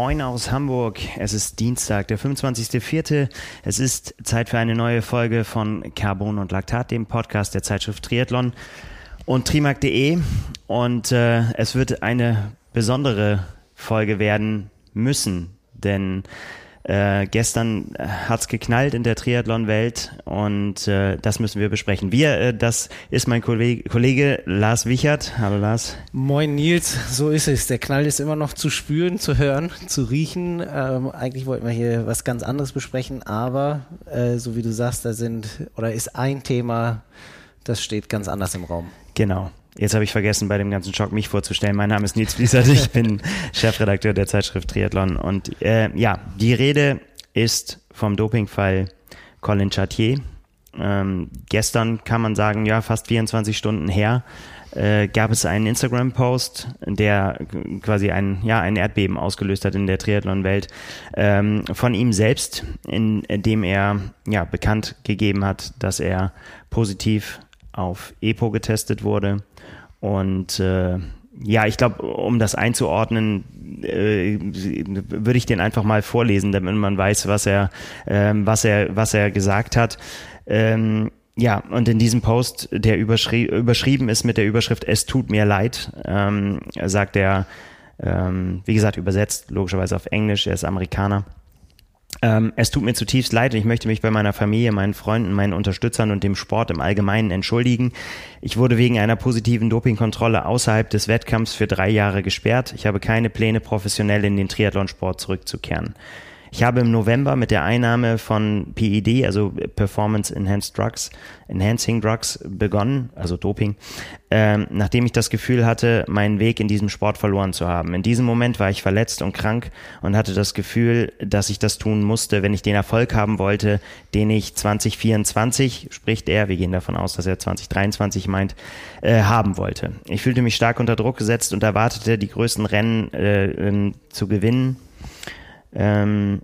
Moin aus Hamburg. Es ist Dienstag, der 25.04. Es ist Zeit für eine neue Folge von Carbon und Laktat, dem Podcast der Zeitschrift Triathlon und trimark.de. Und äh, es wird eine besondere Folge werden müssen, denn äh, gestern hat's geknallt in der Triathlon-Welt und äh, das müssen wir besprechen. Wir, äh, das ist mein Kollege, Kollege Lars Wichert. Hallo Lars. Moin Nils, so ist es. Der Knall ist immer noch zu spüren, zu hören, zu riechen. Ähm, eigentlich wollten wir hier was ganz anderes besprechen, aber äh, so wie du sagst, da sind oder ist ein Thema, das steht ganz anders im Raum. Genau. Jetzt habe ich vergessen, bei dem ganzen Schock mich vorzustellen. Mein Name ist Nils Fließert, ich bin Chefredakteur der Zeitschrift Triathlon. Und äh, ja, die Rede ist vom Dopingfall Colin Chartier. Ähm, gestern kann man sagen, ja, fast 24 Stunden her, äh, gab es einen Instagram-Post, der quasi ein, ja, ein Erdbeben ausgelöst hat in der Triathlon-Welt, ähm, von ihm selbst, in, in dem er ja, bekannt gegeben hat, dass er positiv auf EPO getestet wurde und äh, ja, ich glaube, um das einzuordnen, äh, würde ich den einfach mal vorlesen, damit man weiß, was er, äh, was er, was er gesagt hat. Ähm, ja, und in diesem Post, der überschrie überschrieben ist mit der Überschrift Es tut mir leid, ähm, sagt er, ähm, wie gesagt, übersetzt logischerweise auf Englisch, er ist Amerikaner. Ähm, es tut mir zutiefst leid und ich möchte mich bei meiner Familie, meinen Freunden, meinen Unterstützern und dem Sport im Allgemeinen entschuldigen. Ich wurde wegen einer positiven Dopingkontrolle außerhalb des Wettkampfs für drei Jahre gesperrt. Ich habe keine Pläne, professionell in den Triathlonsport zurückzukehren. Ich habe im November mit der Einnahme von PED, also Performance Enhanced Drugs, Enhancing Drugs begonnen, also Doping, ähm, nachdem ich das Gefühl hatte, meinen Weg in diesem Sport verloren zu haben. In diesem Moment war ich verletzt und krank und hatte das Gefühl, dass ich das tun musste, wenn ich den Erfolg haben wollte, den ich 2024, spricht er, wir gehen davon aus, dass er 2023 meint, äh, haben wollte. Ich fühlte mich stark unter Druck gesetzt und erwartete, die größten Rennen äh, äh, zu gewinnen ähm,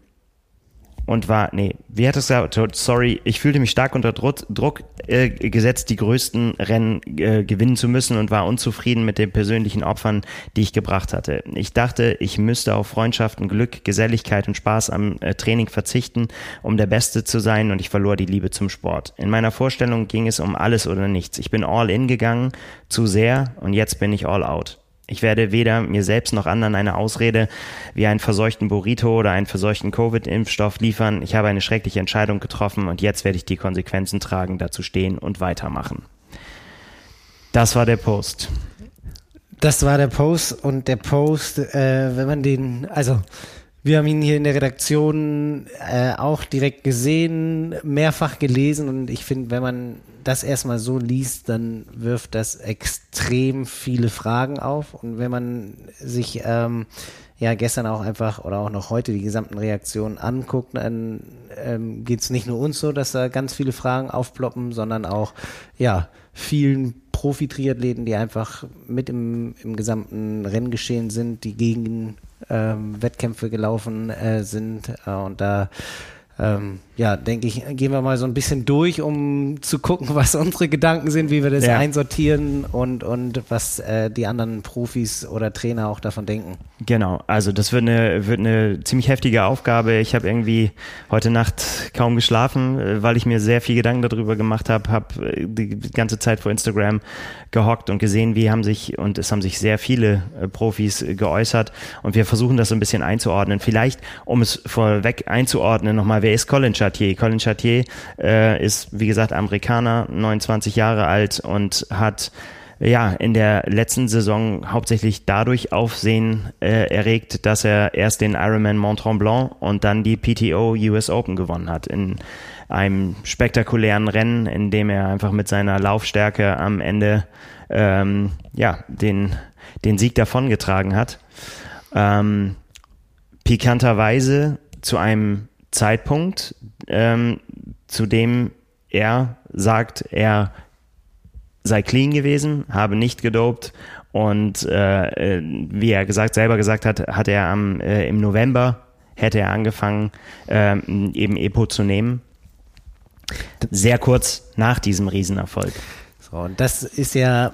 und war, nee, wie hat es gesagt? Sorry, ich fühlte mich stark unter Druck, Druck äh, gesetzt, die größten Rennen äh, gewinnen zu müssen und war unzufrieden mit den persönlichen Opfern, die ich gebracht hatte. Ich dachte, ich müsste auf Freundschaften, Glück, Geselligkeit und Spaß am äh, Training verzichten, um der Beste zu sein und ich verlor die Liebe zum Sport. In meiner Vorstellung ging es um alles oder nichts. Ich bin all in gegangen, zu sehr und jetzt bin ich all out. Ich werde weder mir selbst noch anderen eine Ausrede wie einen verseuchten Burrito oder einen verseuchten Covid-Impfstoff liefern. Ich habe eine schreckliche Entscheidung getroffen und jetzt werde ich die Konsequenzen tragen, dazu stehen und weitermachen. Das war der Post. Das war der Post und der Post, äh, wenn man den, also wir haben ihn hier in der Redaktion äh, auch direkt gesehen, mehrfach gelesen und ich finde, wenn man das erstmal so liest, dann wirft das extrem viele Fragen auf. Und wenn man sich ähm, ja gestern auch einfach oder auch noch heute die gesamten Reaktionen anguckt, dann ähm, geht es nicht nur uns so, dass da ganz viele Fragen aufploppen, sondern auch ja vielen Profi-Triathleten, die einfach mit im, im gesamten Renngeschehen sind, die gegen ähm, Wettkämpfe gelaufen äh, sind äh, und da ähm, ja, denke ich, gehen wir mal so ein bisschen durch, um zu gucken, was unsere Gedanken sind, wie wir das ja. einsortieren und, und was äh, die anderen Profis oder Trainer auch davon denken. Genau, also das wird eine, wird eine ziemlich heftige Aufgabe. Ich habe irgendwie heute Nacht kaum geschlafen, äh, weil ich mir sehr viel Gedanken darüber gemacht habe, habe äh, die ganze Zeit vor Instagram gehockt und gesehen, wie haben sich, und es haben sich sehr viele äh, Profis geäußert und wir versuchen das so ein bisschen einzuordnen. Vielleicht, um es vorweg einzuordnen, nochmal, wer ist Colin Chartier. Colin Chartier äh, ist, wie gesagt, Amerikaner, 29 Jahre alt und hat ja, in der letzten Saison hauptsächlich dadurch Aufsehen äh, erregt, dass er erst den Ironman Mont Tremblant und dann die PTO US Open gewonnen hat. In einem spektakulären Rennen, in dem er einfach mit seiner Laufstärke am Ende ähm, ja, den, den Sieg davongetragen hat. Ähm, pikanterweise zu einem Zeitpunkt, ähm, zu dem er sagt, er sei clean gewesen, habe nicht gedopt und äh, äh, wie er gesagt selber gesagt hat, hat er am äh, im November hätte er angefangen äh, eben Epo zu nehmen. Sehr kurz nach diesem Riesenerfolg. So, und das ist ja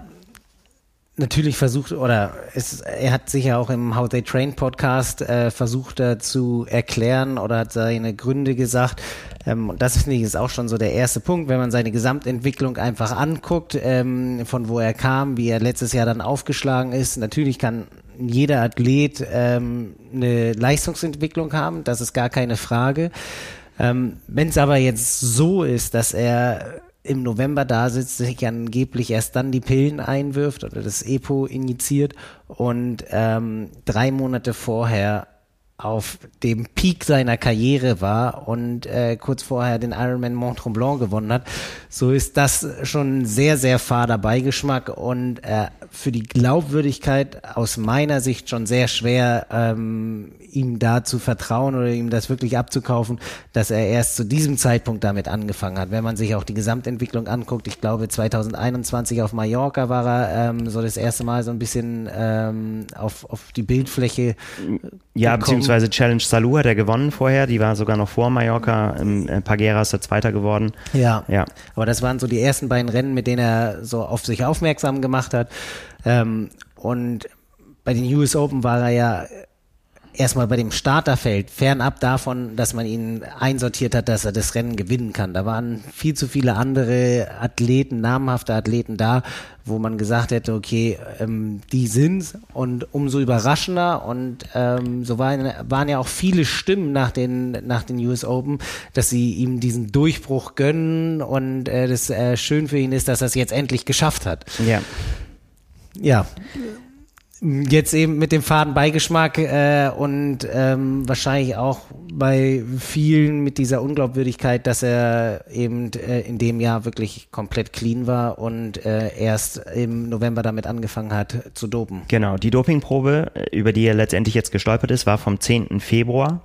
natürlich versucht, oder es, er hat sicher auch im How They Train Podcast äh, versucht da zu erklären oder hat seine Gründe gesagt. Ähm, und das finde ich ist auch schon so der erste Punkt, wenn man seine Gesamtentwicklung einfach anguckt, ähm, von wo er kam, wie er letztes Jahr dann aufgeschlagen ist. Natürlich kann jeder Athlet ähm, eine Leistungsentwicklung haben, das ist gar keine Frage. Ähm, wenn es aber jetzt so ist, dass er im November da sitzt, sich angeblich erst dann die Pillen einwirft oder das EPO injiziert und ähm, drei Monate vorher auf dem Peak seiner Karriere war und äh, kurz vorher den Ironman Mont Tremblant gewonnen hat, so ist das schon sehr, sehr fader Beigeschmack und äh, für die Glaubwürdigkeit aus meiner Sicht schon sehr schwer, ähm, ihm da zu vertrauen oder ihm das wirklich abzukaufen, dass er erst zu diesem Zeitpunkt damit angefangen hat. Wenn man sich auch die Gesamtentwicklung anguckt, ich glaube 2021 auf Mallorca war er ähm, so das erste Mal so ein bisschen ähm, auf, auf die Bildfläche. Ja, gekommen. beziehungsweise Challenge Salou hat er gewonnen vorher, die war sogar noch vor Mallorca, im äh, Pagera ist er Zweiter geworden. Ja, ja, aber das waren so die ersten beiden Rennen, mit denen er so auf sich aufmerksam gemacht hat. Ähm, und bei den US Open war er ja erstmal bei dem Starterfeld, fernab davon, dass man ihn einsortiert hat, dass er das Rennen gewinnen kann. Da waren viel zu viele andere Athleten, namhafte Athleten da, wo man gesagt hätte, okay, ähm, die sind's und umso überraschender und ähm, so waren, waren ja auch viele Stimmen nach den nach den US Open, dass sie ihm diesen Durchbruch gönnen und äh, das äh, schön für ihn ist, dass er es jetzt endlich geschafft hat. Ja. Ja, Jetzt eben mit dem faden Beigeschmack äh, und ähm, wahrscheinlich auch bei vielen mit dieser Unglaubwürdigkeit, dass er eben äh, in dem Jahr wirklich komplett clean war und äh, erst im November damit angefangen hat zu dopen. Genau, die Dopingprobe, äh, über die er letztendlich jetzt gestolpert ist, war vom 10. Februar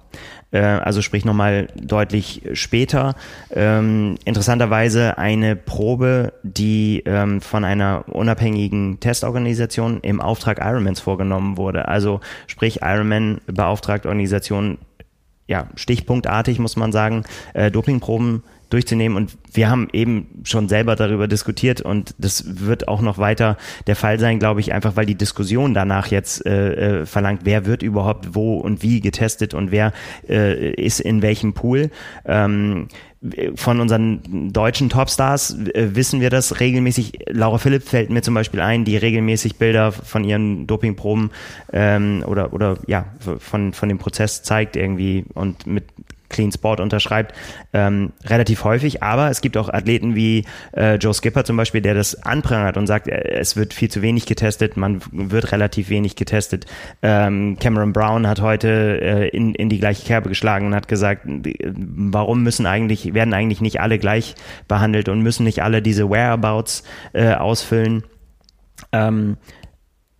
äh, also sprich nochmal deutlich später. Ähm, interessanterweise eine Probe, die ähm, von einer unabhängigen Testorganisation im Auftrag Ironmans vorgenommen wurde. Also sprich Ironman beauftragt Organisationen, ja, stichpunktartig muss man sagen, äh, Dopingproben durchzunehmen. Und wir haben eben schon selber darüber diskutiert und das wird auch noch weiter der Fall sein, glaube ich, einfach weil die Diskussion danach jetzt äh, äh, verlangt, wer wird überhaupt wo und wie getestet und wer äh, ist in welchem Pool. Ähm, von unseren deutschen Topstars äh, wissen wir das regelmäßig. Laura Philipp fällt mir zum Beispiel ein, die regelmäßig Bilder von ihren Dopingproben ähm, oder oder ja von von dem Prozess zeigt irgendwie und mit Clean Sport unterschreibt, ähm, relativ häufig. Aber es gibt auch Athleten wie äh, Joe Skipper zum Beispiel, der das anprangert und sagt, äh, es wird viel zu wenig getestet, man wird relativ wenig getestet. Ähm, Cameron Brown hat heute äh, in, in die gleiche Kerbe geschlagen und hat gesagt, warum müssen eigentlich, werden eigentlich nicht alle gleich behandelt und müssen nicht alle diese Whereabouts äh, ausfüllen. Ähm,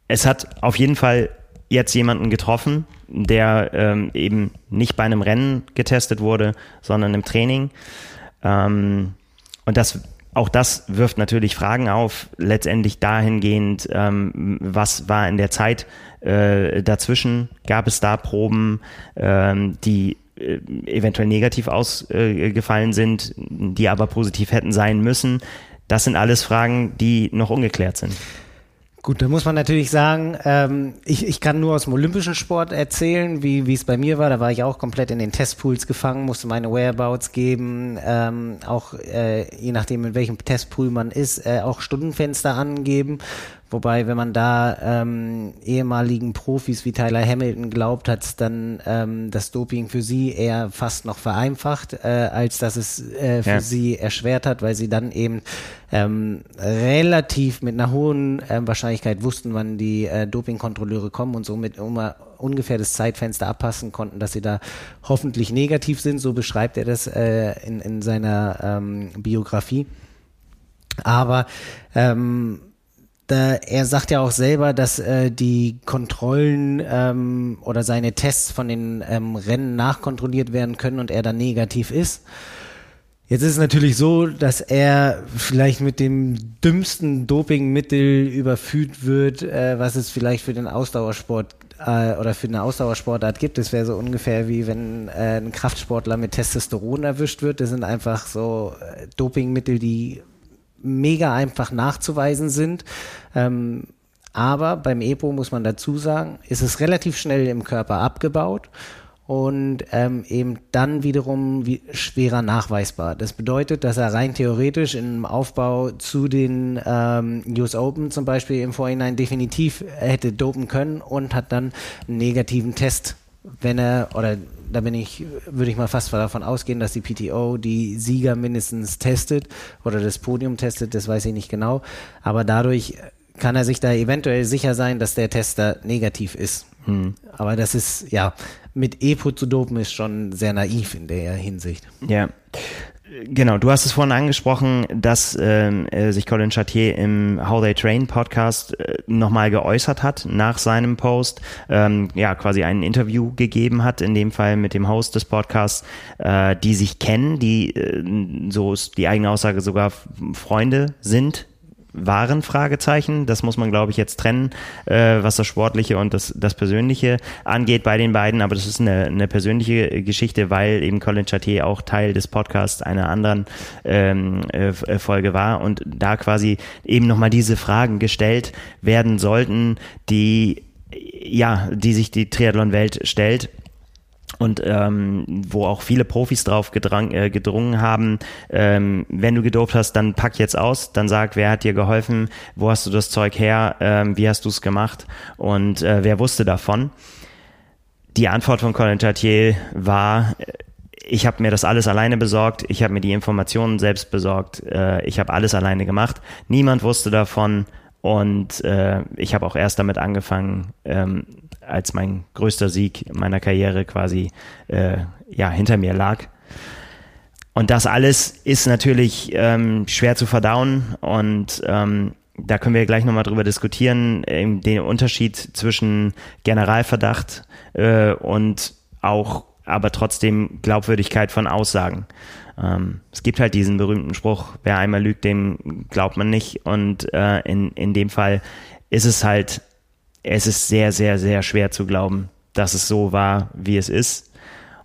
es hat auf jeden Fall jetzt jemanden getroffen, der ähm, eben nicht bei einem Rennen getestet wurde, sondern im Training. Ähm, und das auch das wirft natürlich Fragen auf, letztendlich dahingehend, ähm, was war in der Zeit äh, dazwischen? Gab es da Proben, ähm, die äh, eventuell negativ ausgefallen äh, sind, die aber positiv hätten sein müssen? Das sind alles Fragen, die noch ungeklärt sind. Gut, da muss man natürlich sagen, ähm, ich, ich kann nur aus dem olympischen Sport erzählen, wie wie es bei mir war. Da war ich auch komplett in den Testpools gefangen, musste meine Whereabouts geben, ähm, auch äh, je nachdem in welchem Testpool man ist, äh, auch Stundenfenster angeben. Wobei, wenn man da ähm, ehemaligen Profis wie Tyler Hamilton glaubt, hat es dann ähm, das Doping für sie eher fast noch vereinfacht, äh, als dass es äh, für ja. sie erschwert hat, weil sie dann eben ähm, relativ mit einer hohen äh, Wahrscheinlichkeit wussten, wann die äh, Dopingkontrolleure kommen und somit immer ungefähr das Zeitfenster abpassen konnten, dass sie da hoffentlich negativ sind. So beschreibt er das äh, in, in seiner ähm, Biografie. Aber ähm, da, er sagt ja auch selber, dass äh, die Kontrollen ähm, oder seine Tests von den ähm, Rennen nachkontrolliert werden können und er dann negativ ist. Jetzt ist es natürlich so, dass er vielleicht mit dem dümmsten Dopingmittel überführt wird, äh, was es vielleicht für den Ausdauersport äh, oder für eine Ausdauersportart gibt. Das wäre so ungefähr wie wenn äh, ein Kraftsportler mit Testosteron erwischt wird. Das sind einfach so äh, Dopingmittel, die mega einfach nachzuweisen sind. Ähm, Aber beim EPO muss man dazu sagen, ist es relativ schnell im Körper abgebaut und ähm, eben dann wiederum wie schwerer nachweisbar. Das bedeutet, dass er rein theoretisch im Aufbau zu den ähm, US Open zum Beispiel im Vorhinein definitiv hätte dopen können und hat dann einen negativen Test, wenn er oder da bin ich, würde ich mal fast davon ausgehen, dass die PTO die Sieger mindestens testet oder das Podium testet, das weiß ich nicht genau. Aber dadurch kann er sich da eventuell sicher sein, dass der Tester negativ ist. Hm. Aber das ist, ja, mit EPO zu dopen ist schon sehr naiv in der Hinsicht. Ja. Genau, du hast es vorhin angesprochen, dass ähm, äh, sich Colin Chartier im How They Train Podcast äh, nochmal geäußert hat nach seinem Post, ähm, ja quasi ein Interview gegeben hat, in dem Fall mit dem Host des Podcasts, äh, die sich kennen, die äh, so ist die eigene Aussage sogar Freunde sind waren Fragezeichen. Das muss man, glaube ich, jetzt trennen, äh, was das Sportliche und das, das Persönliche angeht bei den beiden. Aber das ist eine, eine persönliche Geschichte, weil eben Colin Chartier auch Teil des Podcasts einer anderen ähm, äh, Folge war und da quasi eben nochmal diese Fragen gestellt werden sollten, die ja, die sich die Triathlon-Welt stellt und ähm, wo auch viele Profis drauf gedrang, äh, gedrungen haben, ähm, wenn du gedopt hast, dann pack jetzt aus, dann sag, wer hat dir geholfen, wo hast du das Zeug her, ähm, wie hast du es gemacht und äh, wer wusste davon. Die Antwort von Colin Chartier war, äh, ich habe mir das alles alleine besorgt, ich habe mir die Informationen selbst besorgt, äh, ich habe alles alleine gemacht, niemand wusste davon und äh, ich habe auch erst damit angefangen, ähm, als mein größter Sieg meiner Karriere quasi äh, ja hinter mir lag. Und das alles ist natürlich ähm, schwer zu verdauen und ähm, da können wir gleich nochmal drüber diskutieren, den Unterschied zwischen Generalverdacht äh, und auch aber trotzdem Glaubwürdigkeit von Aussagen. Ähm, es gibt halt diesen berühmten Spruch, wer einmal lügt, dem glaubt man nicht. Und äh, in, in dem Fall ist es halt es ist sehr, sehr, sehr schwer zu glauben, dass es so war, wie es ist.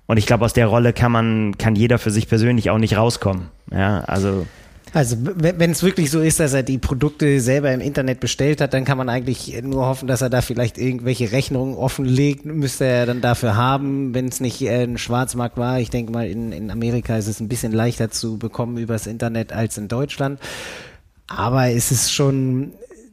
Und ich glaube, aus der Rolle kann man, kann jeder für sich persönlich auch nicht rauskommen. Ja, also. Also wenn es wirklich so ist, dass er die Produkte selber im Internet bestellt hat, dann kann man eigentlich nur hoffen, dass er da vielleicht irgendwelche Rechnungen offenlegt, müsste er dann dafür haben, wenn es nicht äh, ein Schwarzmarkt war. Ich denke mal, in, in Amerika ist es ein bisschen leichter zu bekommen übers Internet als in Deutschland. Aber es ist schon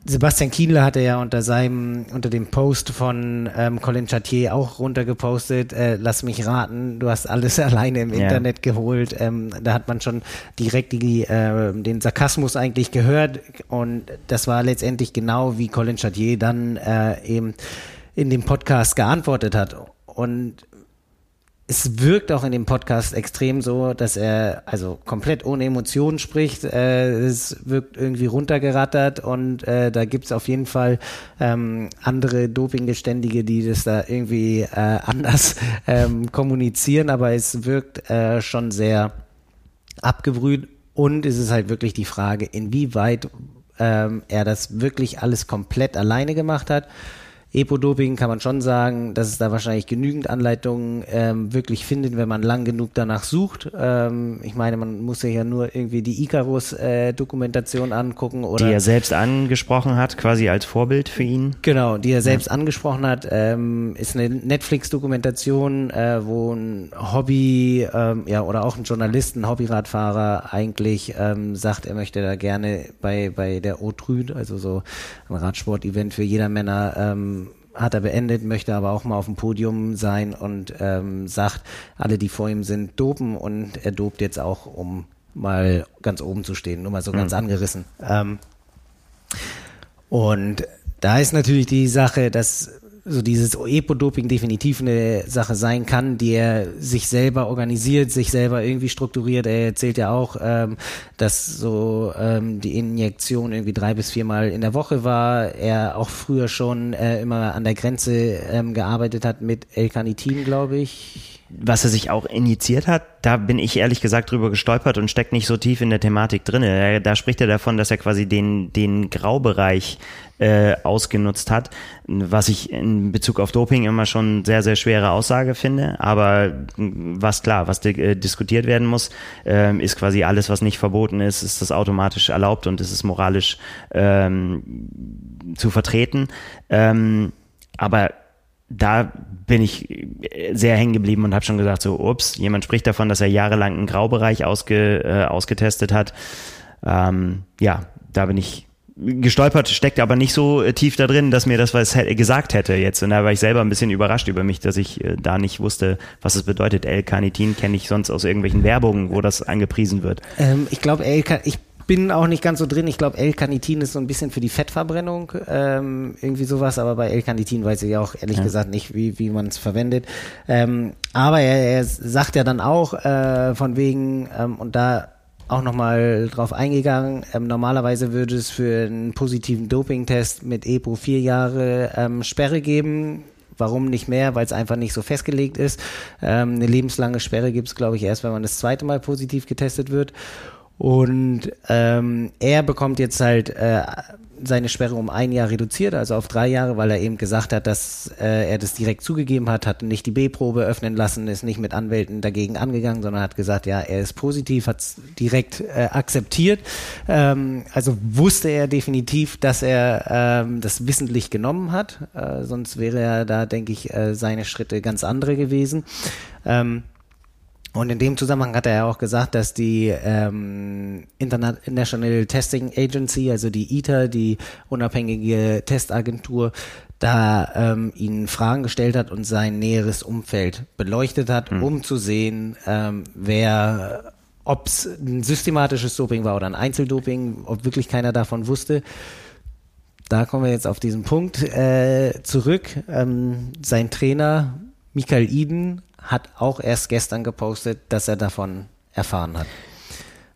Sebastian Kienle hatte ja unter seinem, unter dem Post von ähm, Colin Chartier auch runtergepostet, äh, lass mich raten, du hast alles alleine im ja. Internet geholt. Ähm, da hat man schon direkt die, äh, den Sarkasmus eigentlich gehört und das war letztendlich genau wie Colin Chartier dann äh, eben in dem Podcast geantwortet hat. Und es wirkt auch in dem Podcast extrem so, dass er also komplett ohne Emotionen spricht. Äh, es wirkt irgendwie runtergerattert und äh, da gibt's auf jeden Fall ähm, andere Dopinggeständige, die das da irgendwie äh, anders ähm, kommunizieren, aber es wirkt äh, schon sehr abgebrüht. Und es ist halt wirklich die Frage, inwieweit ähm, er das wirklich alles komplett alleine gemacht hat Epo-Doping kann man schon sagen, dass es da wahrscheinlich genügend Anleitungen ähm, wirklich findet, wenn man lang genug danach sucht. Ähm, ich meine, man muss sich ja nur irgendwie die Icarus-Dokumentation äh, angucken oder. Die er selbst angesprochen hat, quasi als Vorbild für ihn. Genau, die er selbst ja. angesprochen hat, ähm, ist eine Netflix-Dokumentation, äh, wo ein Hobby, ähm, ja, oder auch ein Journalist, ein Hobbyradfahrer eigentlich ähm, sagt, er möchte da gerne bei, bei der O-Trüd, also so ein Radsport-Event für jeder Männer, ähm, hat er beendet, möchte aber auch mal auf dem Podium sein und ähm, sagt, alle, die vor ihm sind, dopen und er dopt jetzt auch, um mal ganz oben zu stehen, nur mal so mhm. ganz angerissen. Ähm, und da ist natürlich die Sache, dass so dieses Epo-Doping definitiv eine Sache sein kann, die er sich selber organisiert, sich selber irgendwie strukturiert. Er erzählt ja auch, ähm, dass so ähm, die Injektion irgendwie drei bis viermal in der Woche war. Er auch früher schon äh, immer an der Grenze ähm, gearbeitet hat mit L-Carnitin, glaube ich. Was er sich auch initiiert hat, da bin ich ehrlich gesagt drüber gestolpert und steckt nicht so tief in der Thematik drin. Da spricht er davon, dass er quasi den, den Graubereich äh, ausgenutzt hat, was ich in Bezug auf Doping immer schon sehr, sehr schwere Aussage finde. Aber was klar, was äh, diskutiert werden muss, äh, ist quasi alles, was nicht verboten ist, ist das automatisch erlaubt und ist es moralisch ähm, zu vertreten. Ähm, aber da bin ich sehr hängen geblieben und habe schon gesagt, so, ups, jemand spricht davon, dass er jahrelang einen Graubereich ausge, äh, ausgetestet hat. Ähm, ja, da bin ich gestolpert, steckt aber nicht so äh, tief da drin, dass mir das was gesagt hätte jetzt. Und da war ich selber ein bisschen überrascht über mich, dass ich äh, da nicht wusste, was es bedeutet. L-Carnitin kenne ich sonst aus irgendwelchen Werbungen, wo das angepriesen wird. Ähm, ich glaube, ich bin auch nicht ganz so drin. Ich glaube, L-Carnitin ist so ein bisschen für die Fettverbrennung, ähm, irgendwie sowas, aber bei L-Carnitin weiß ich auch ehrlich ja. gesagt nicht, wie, wie man es verwendet. Ähm, aber er, er sagt ja dann auch äh, von wegen, ähm, und da auch nochmal drauf eingegangen. Ähm, normalerweise würde es für einen positiven Dopingtest mit EPO vier Jahre ähm, Sperre geben. Warum nicht mehr? Weil es einfach nicht so festgelegt ist. Ähm, eine lebenslange Sperre gibt es, glaube ich, erst, wenn man das zweite Mal positiv getestet wird. Und ähm, er bekommt jetzt halt äh, seine Sperre um ein Jahr reduziert, also auf drei Jahre, weil er eben gesagt hat, dass äh, er das direkt zugegeben hat, hat nicht die B-Probe öffnen lassen, ist nicht mit Anwälten dagegen angegangen, sondern hat gesagt, ja, er ist positiv, hat es direkt äh, akzeptiert. Ähm, also wusste er definitiv, dass er ähm, das wissentlich genommen hat, äh, sonst wäre er da, denke ich, äh, seine Schritte ganz andere gewesen. Ähm, und in dem Zusammenhang hat er ja auch gesagt, dass die ähm, International Testing Agency, also die ITA, die unabhängige Testagentur, da ähm, ihnen Fragen gestellt hat und sein näheres Umfeld beleuchtet hat, hm. um zu sehen, ähm, wer, ob es ein systematisches Doping war oder ein Einzeldoping, ob wirklich keiner davon wusste. Da kommen wir jetzt auf diesen Punkt äh, zurück. Ähm, sein Trainer Michael Iden hat auch erst gestern gepostet, dass er davon erfahren hat.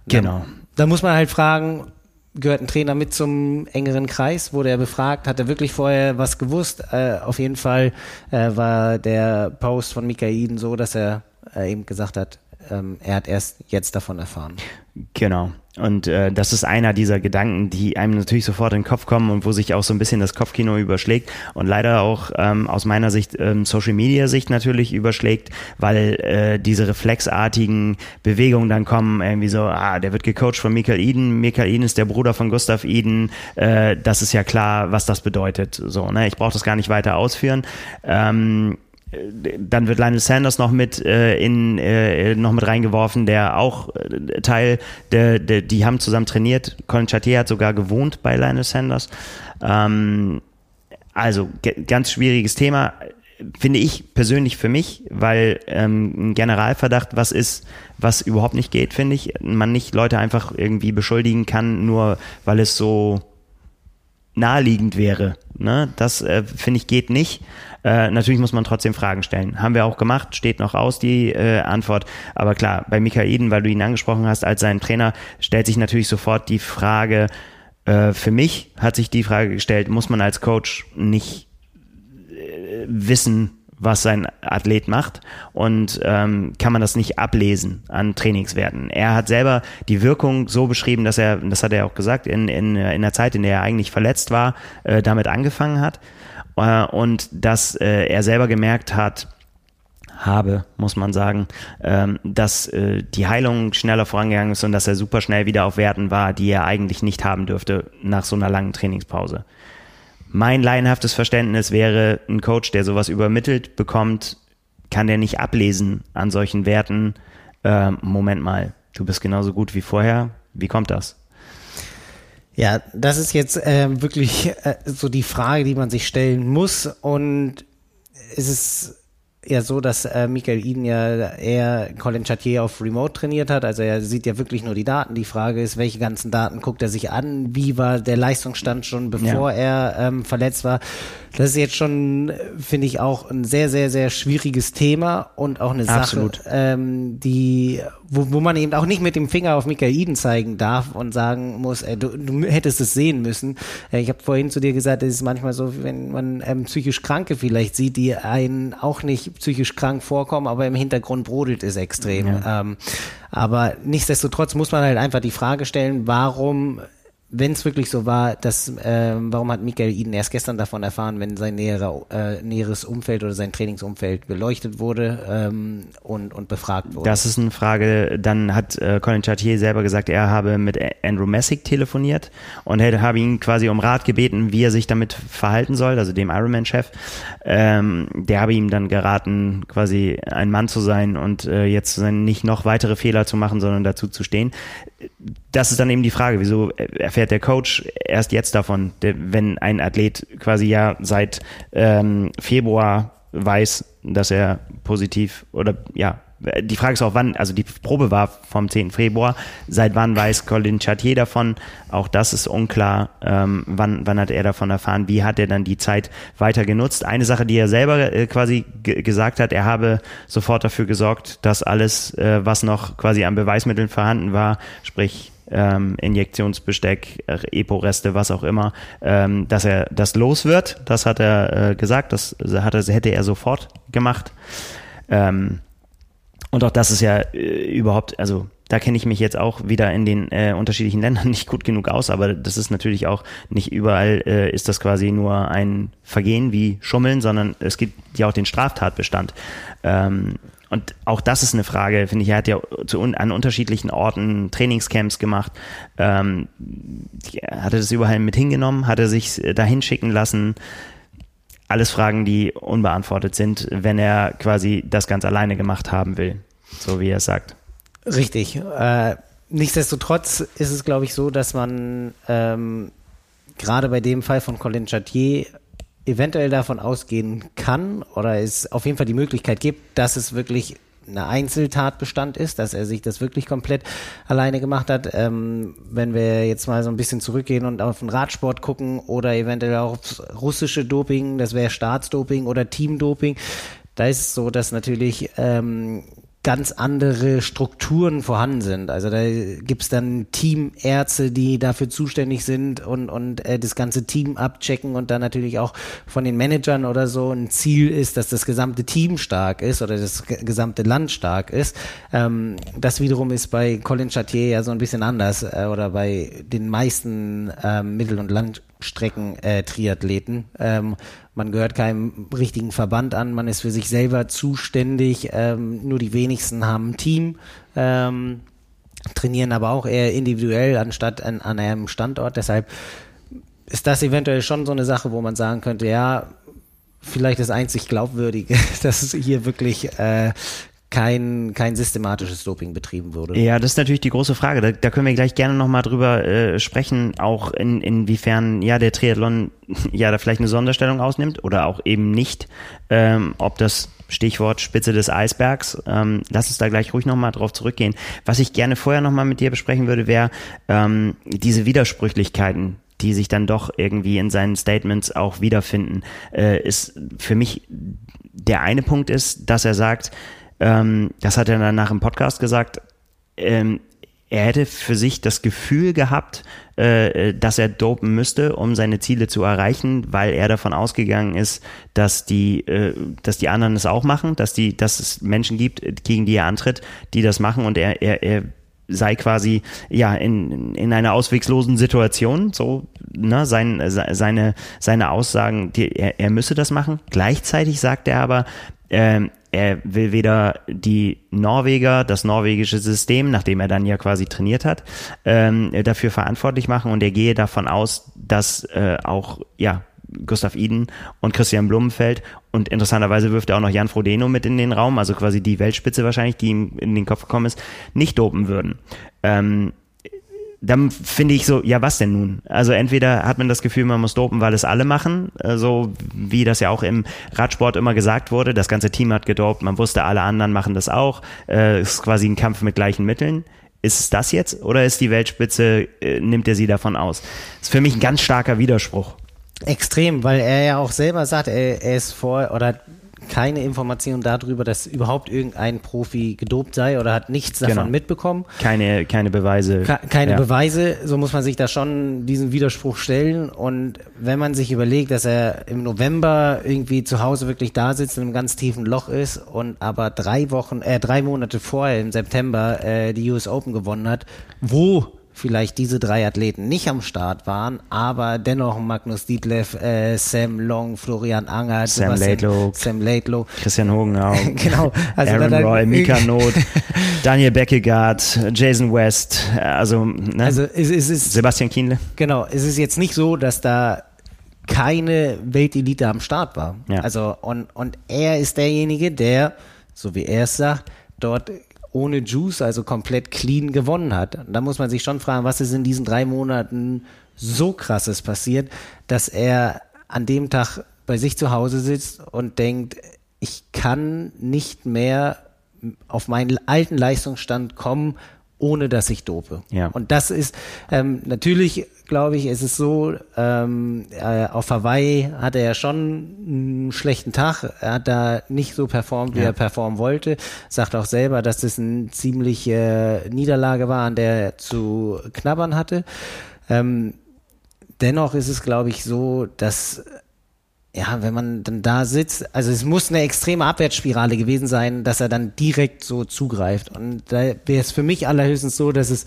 Genau. Da, da muss man halt fragen, gehört ein Trainer mit zum engeren Kreis? Wurde er befragt? Hat er wirklich vorher was gewusst? Äh, auf jeden Fall äh, war der Post von Mikaiden so, dass er äh, eben gesagt hat, ähm, er hat erst jetzt davon erfahren. Genau. Und äh, das ist einer dieser Gedanken, die einem natürlich sofort in den Kopf kommen und wo sich auch so ein bisschen das Kopfkino überschlägt und leider auch ähm, aus meiner Sicht, ähm, Social Media Sicht natürlich überschlägt, weil äh, diese reflexartigen Bewegungen dann kommen, irgendwie so, ah, der wird gecoacht von Michael Eden, Michael Eden ist der Bruder von Gustav Eden, äh, das ist ja klar, was das bedeutet. So, ne? Ich brauche das gar nicht weiter ausführen. Ähm, dann wird Lionel Sanders noch mit äh, in äh, noch mit reingeworfen, der auch äh, Teil der, der, die haben zusammen trainiert. Colin Chartier hat sogar gewohnt bei Lionel Sanders. Ähm, also ganz schwieriges Thema finde ich persönlich für mich, weil ähm, ein Generalverdacht was ist, was überhaupt nicht geht, finde ich. Man nicht Leute einfach irgendwie beschuldigen kann, nur weil es so naheliegend wäre. Ne? Das äh, finde ich geht nicht. Äh, natürlich muss man trotzdem Fragen stellen. Haben wir auch gemacht, steht noch aus die äh, Antwort. Aber klar, bei Mikael Eden, weil du ihn angesprochen hast als seinen Trainer, stellt sich natürlich sofort die Frage, äh, für mich hat sich die Frage gestellt, muss man als Coach nicht äh, wissen, was sein Athlet macht und ähm, kann man das nicht ablesen an Trainingswerten. Er hat selber die Wirkung so beschrieben, dass er, das hat er auch gesagt, in, in, in der Zeit, in der er eigentlich verletzt war, äh, damit angefangen hat und dass äh, er selber gemerkt hat, habe, muss man sagen, ähm, dass äh, die Heilung schneller vorangegangen ist und dass er super schnell wieder auf Werten war, die er eigentlich nicht haben dürfte nach so einer langen Trainingspause. Mein laienhaftes Verständnis wäre, ein Coach, der sowas übermittelt bekommt, kann der nicht ablesen an solchen Werten. Äh, Moment mal, du bist genauso gut wie vorher. Wie kommt das? Ja, das ist jetzt äh, wirklich äh, so die Frage, die man sich stellen muss. Und es ist ja so, dass äh, Michael Eden ja eher Colin Chatier auf Remote trainiert hat. Also er sieht ja wirklich nur die Daten. Die Frage ist, welche ganzen Daten guckt er sich an? Wie war der Leistungsstand schon, bevor ja. er ähm, verletzt war? Das ist jetzt schon, finde ich, auch ein sehr, sehr, sehr schwieriges Thema und auch eine Absolut. Sache, ähm, die, wo, wo man eben auch nicht mit dem Finger auf Michael Eden zeigen darf und sagen muss, ey, du, du hättest es sehen müssen. Äh, ich habe vorhin zu dir gesagt, es ist manchmal so, wenn man ähm, psychisch Kranke vielleicht sieht, die einen auch nicht nicht psychisch krank vorkommen, aber im Hintergrund brodelt es extrem. Ja. Ähm, aber nichtsdestotrotz muss man halt einfach die Frage stellen, warum wenn es wirklich so war, dass äh, warum hat Michael Eden erst gestern davon erfahren, wenn sein näherer, äh, näheres Umfeld oder sein Trainingsumfeld beleuchtet wurde ähm, und, und befragt wurde? Das ist eine Frage. Dann hat äh, Colin Chartier selber gesagt, er habe mit Andrew Messick telefoniert und er habe ihn quasi um Rat gebeten, wie er sich damit verhalten soll, also dem Ironman-Chef. Ähm, der habe ihm dann geraten, quasi ein Mann zu sein und äh, jetzt nicht noch weitere Fehler zu machen, sondern dazu zu stehen das ist dann eben die Frage, wieso erfährt der Coach erst jetzt davon, wenn ein Athlet quasi ja seit ähm, Februar weiß, dass er positiv oder ja die Frage ist auch wann, also die Probe war vom 10. Februar. Seit wann weiß Colin Chartier davon? Auch das ist unklar. Ähm, wann, wann hat er davon erfahren? Wie hat er dann die Zeit weiter genutzt? Eine Sache, die er selber äh, quasi gesagt hat, er habe sofort dafür gesorgt, dass alles, äh, was noch quasi an Beweismitteln vorhanden war, sprich ähm, Injektionsbesteck, äh, EPO-Reste, was auch immer, ähm, dass er das los wird. Das hat er äh, gesagt, das hat er, hätte er sofort gemacht. Ähm, und auch das ist ja äh, überhaupt, also da kenne ich mich jetzt auch wieder in den äh, unterschiedlichen Ländern nicht gut genug aus, aber das ist natürlich auch nicht überall äh, ist das quasi nur ein Vergehen wie Schummeln, sondern es gibt ja auch den Straftatbestand. Ähm, und auch das ist eine Frage, finde ich. Er hat ja zu, an unterschiedlichen Orten Trainingscamps gemacht, ähm, hatte das überall mit hingenommen, hatte sich äh, dahin schicken lassen alles Fragen, die unbeantwortet sind, wenn er quasi das ganz alleine gemacht haben will, so wie er es sagt. Richtig. Äh, nichtsdestotrotz ist es, glaube ich, so, dass man ähm, gerade bei dem Fall von Colin Chatier eventuell davon ausgehen kann oder es auf jeden Fall die Möglichkeit gibt, dass es wirklich eine Einzeltatbestand ist, dass er sich das wirklich komplett alleine gemacht hat. Ähm, wenn wir jetzt mal so ein bisschen zurückgehen und auf den Radsport gucken oder eventuell auch aufs russische Doping, das wäre Staatsdoping oder Teamdoping, da ist es so, dass natürlich ähm, ganz andere Strukturen vorhanden sind. Also da gibt's dann Teamärzte, die dafür zuständig sind und, und äh, das ganze Team abchecken und dann natürlich auch von den Managern oder so ein Ziel ist, dass das gesamte Team stark ist oder das gesamte Land stark ist. Ähm, das wiederum ist bei Colin Chartier ja so ein bisschen anders äh, oder bei den meisten äh, Mittel- und Landstrecken-Triathleten. Äh, ähm, man gehört keinem richtigen Verband an, man ist für sich selber zuständig, ähm, nur die wenigsten haben ein Team, ähm, trainieren aber auch eher individuell anstatt an, an einem Standort. Deshalb ist das eventuell schon so eine Sache, wo man sagen könnte, ja, vielleicht das einzig Glaubwürdige, dass es hier wirklich äh, kein, kein systematisches Doping betrieben wurde. Ja, das ist natürlich die große Frage. Da, da können wir gleich gerne nochmal drüber äh, sprechen, auch in, inwiefern ja der Triathlon ja da vielleicht eine Sonderstellung ausnimmt oder auch eben nicht. Ähm, ob das Stichwort Spitze des Eisbergs. Ähm, lass uns da gleich ruhig nochmal drauf zurückgehen. Was ich gerne vorher nochmal mit dir besprechen würde, wäre ähm, diese Widersprüchlichkeiten, die sich dann doch irgendwie in seinen Statements auch wiederfinden, äh, ist für mich der eine Punkt ist, dass er sagt, ähm, das hat er dann nach dem Podcast gesagt, ähm, er hätte für sich das Gefühl gehabt, äh, dass er dopen müsste, um seine Ziele zu erreichen, weil er davon ausgegangen ist, dass die, äh, dass die anderen es auch machen, dass die, dass es Menschen gibt, gegen die er antritt, die das machen. Und er, er, er sei quasi ja in, in einer auswegslosen Situation, so ne, sein, seine seine Aussagen, die, er, er müsse das machen. Gleichzeitig sagt er aber, ähm, er will weder die Norweger, das norwegische System, nachdem er dann ja quasi trainiert hat, ähm, dafür verantwortlich machen und er gehe davon aus, dass äh, auch ja Gustav Iden und Christian Blumenfeld und interessanterweise wirft er auch noch Jan Frodeno mit in den Raum, also quasi die Weltspitze wahrscheinlich, die ihm in den Kopf gekommen ist, nicht dopen würden. Ähm, dann finde ich so, ja, was denn nun? Also entweder hat man das Gefühl, man muss dopen, weil es alle machen, so wie das ja auch im Radsport immer gesagt wurde. Das ganze Team hat gedopt, man wusste, alle anderen machen das auch. Äh, ist quasi ein Kampf mit gleichen Mitteln. Ist es das jetzt oder ist die Weltspitze, äh, nimmt er sie davon aus? ist für mich ein ganz starker Widerspruch. Extrem, weil er ja auch selber sagt, er ist vor oder keine Information darüber, dass überhaupt irgendein Profi gedopt sei oder hat nichts davon genau. mitbekommen. Keine, keine Beweise. Ka keine ja. Beweise, so muss man sich da schon diesen Widerspruch stellen. Und wenn man sich überlegt, dass er im November irgendwie zu Hause wirklich da sitzt in einem ganz tiefen Loch ist und aber drei Wochen, äh, drei Monate vorher im September äh, die US Open gewonnen hat, wo vielleicht diese drei Athleten nicht am Start waren, aber dennoch Magnus Dietleff, äh, Sam Long, Florian Angert, Sam Laidlow, Sam Laidlow, Christian Hogenau, genau, also Aaron Roy, Mika Not, Daniel Beckegaard, Jason West, also, ne? also es, es ist, Sebastian Kienle. Genau, es ist jetzt nicht so, dass da keine Weltelite am Start war. Ja. Also und, und er ist derjenige, der, so wie er es sagt, dort ohne Juice, also komplett clean gewonnen hat. Da muss man sich schon fragen, was ist in diesen drei Monaten so krasses passiert, dass er an dem Tag bei sich zu Hause sitzt und denkt, ich kann nicht mehr auf meinen alten Leistungsstand kommen, ohne dass ich dope. Ja. Und das ist ähm, natürlich, glaube ich, ist es so, ähm, äh, auf Hawaii hatte er schon einen schlechten Tag. Er hat da nicht so performt, wie ja. er performen wollte. Sagt auch selber, dass das eine ziemliche Niederlage war, an der er zu knabbern hatte. Ähm, dennoch ist es, glaube ich, so, dass ja, wenn man dann da sitzt, also es muss eine extreme Abwärtsspirale gewesen sein, dass er dann direkt so zugreift. Und da wäre es für mich allerhöchstens so, dass es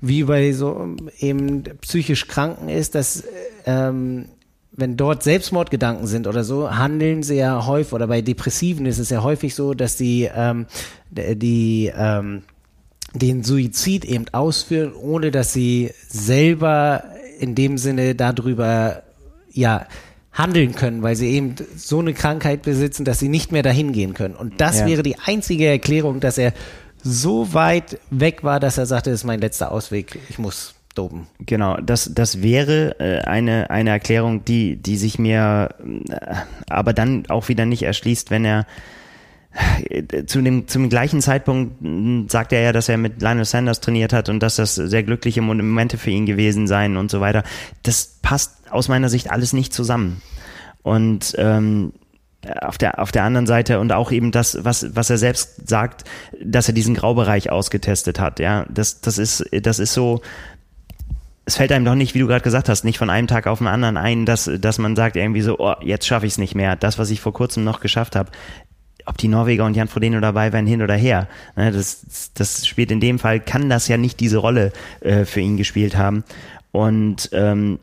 wie bei so eben psychisch Kranken ist, dass ähm, wenn dort Selbstmordgedanken sind oder so, handeln sie ja häufig, oder bei Depressiven ist es ja häufig so, dass die, ähm, die ähm, den Suizid eben ausführen, ohne dass sie selber in dem Sinne darüber ja handeln können, weil sie eben so eine Krankheit besitzen, dass sie nicht mehr dahin gehen können. Und das ja. wäre die einzige Erklärung, dass er so weit weg war, dass er sagte, das ist mein letzter Ausweg, ich muss dopen. Genau, das, das wäre äh, eine, eine Erklärung, die, die sich mir äh, aber dann auch wieder nicht erschließt, wenn er zu dem zum gleichen Zeitpunkt sagt er ja, dass er mit Lionel Sanders trainiert hat und dass das sehr glückliche Momente für ihn gewesen seien und so weiter. Das passt aus meiner Sicht alles nicht zusammen. Und ähm, auf der auf der anderen Seite und auch eben das, was was er selbst sagt, dass er diesen Graubereich ausgetestet hat. Ja, das das ist das ist so. Es fällt einem doch nicht, wie du gerade gesagt hast, nicht von einem Tag auf den anderen ein, dass, dass man sagt irgendwie so, oh, jetzt schaffe ich es nicht mehr. Das, was ich vor kurzem noch geschafft habe, ob die Norweger und Jan Frodeno dabei wären, hin oder her. Ne, das, das spielt in dem Fall, kann das ja nicht diese Rolle äh, für ihn gespielt haben. Und ähm,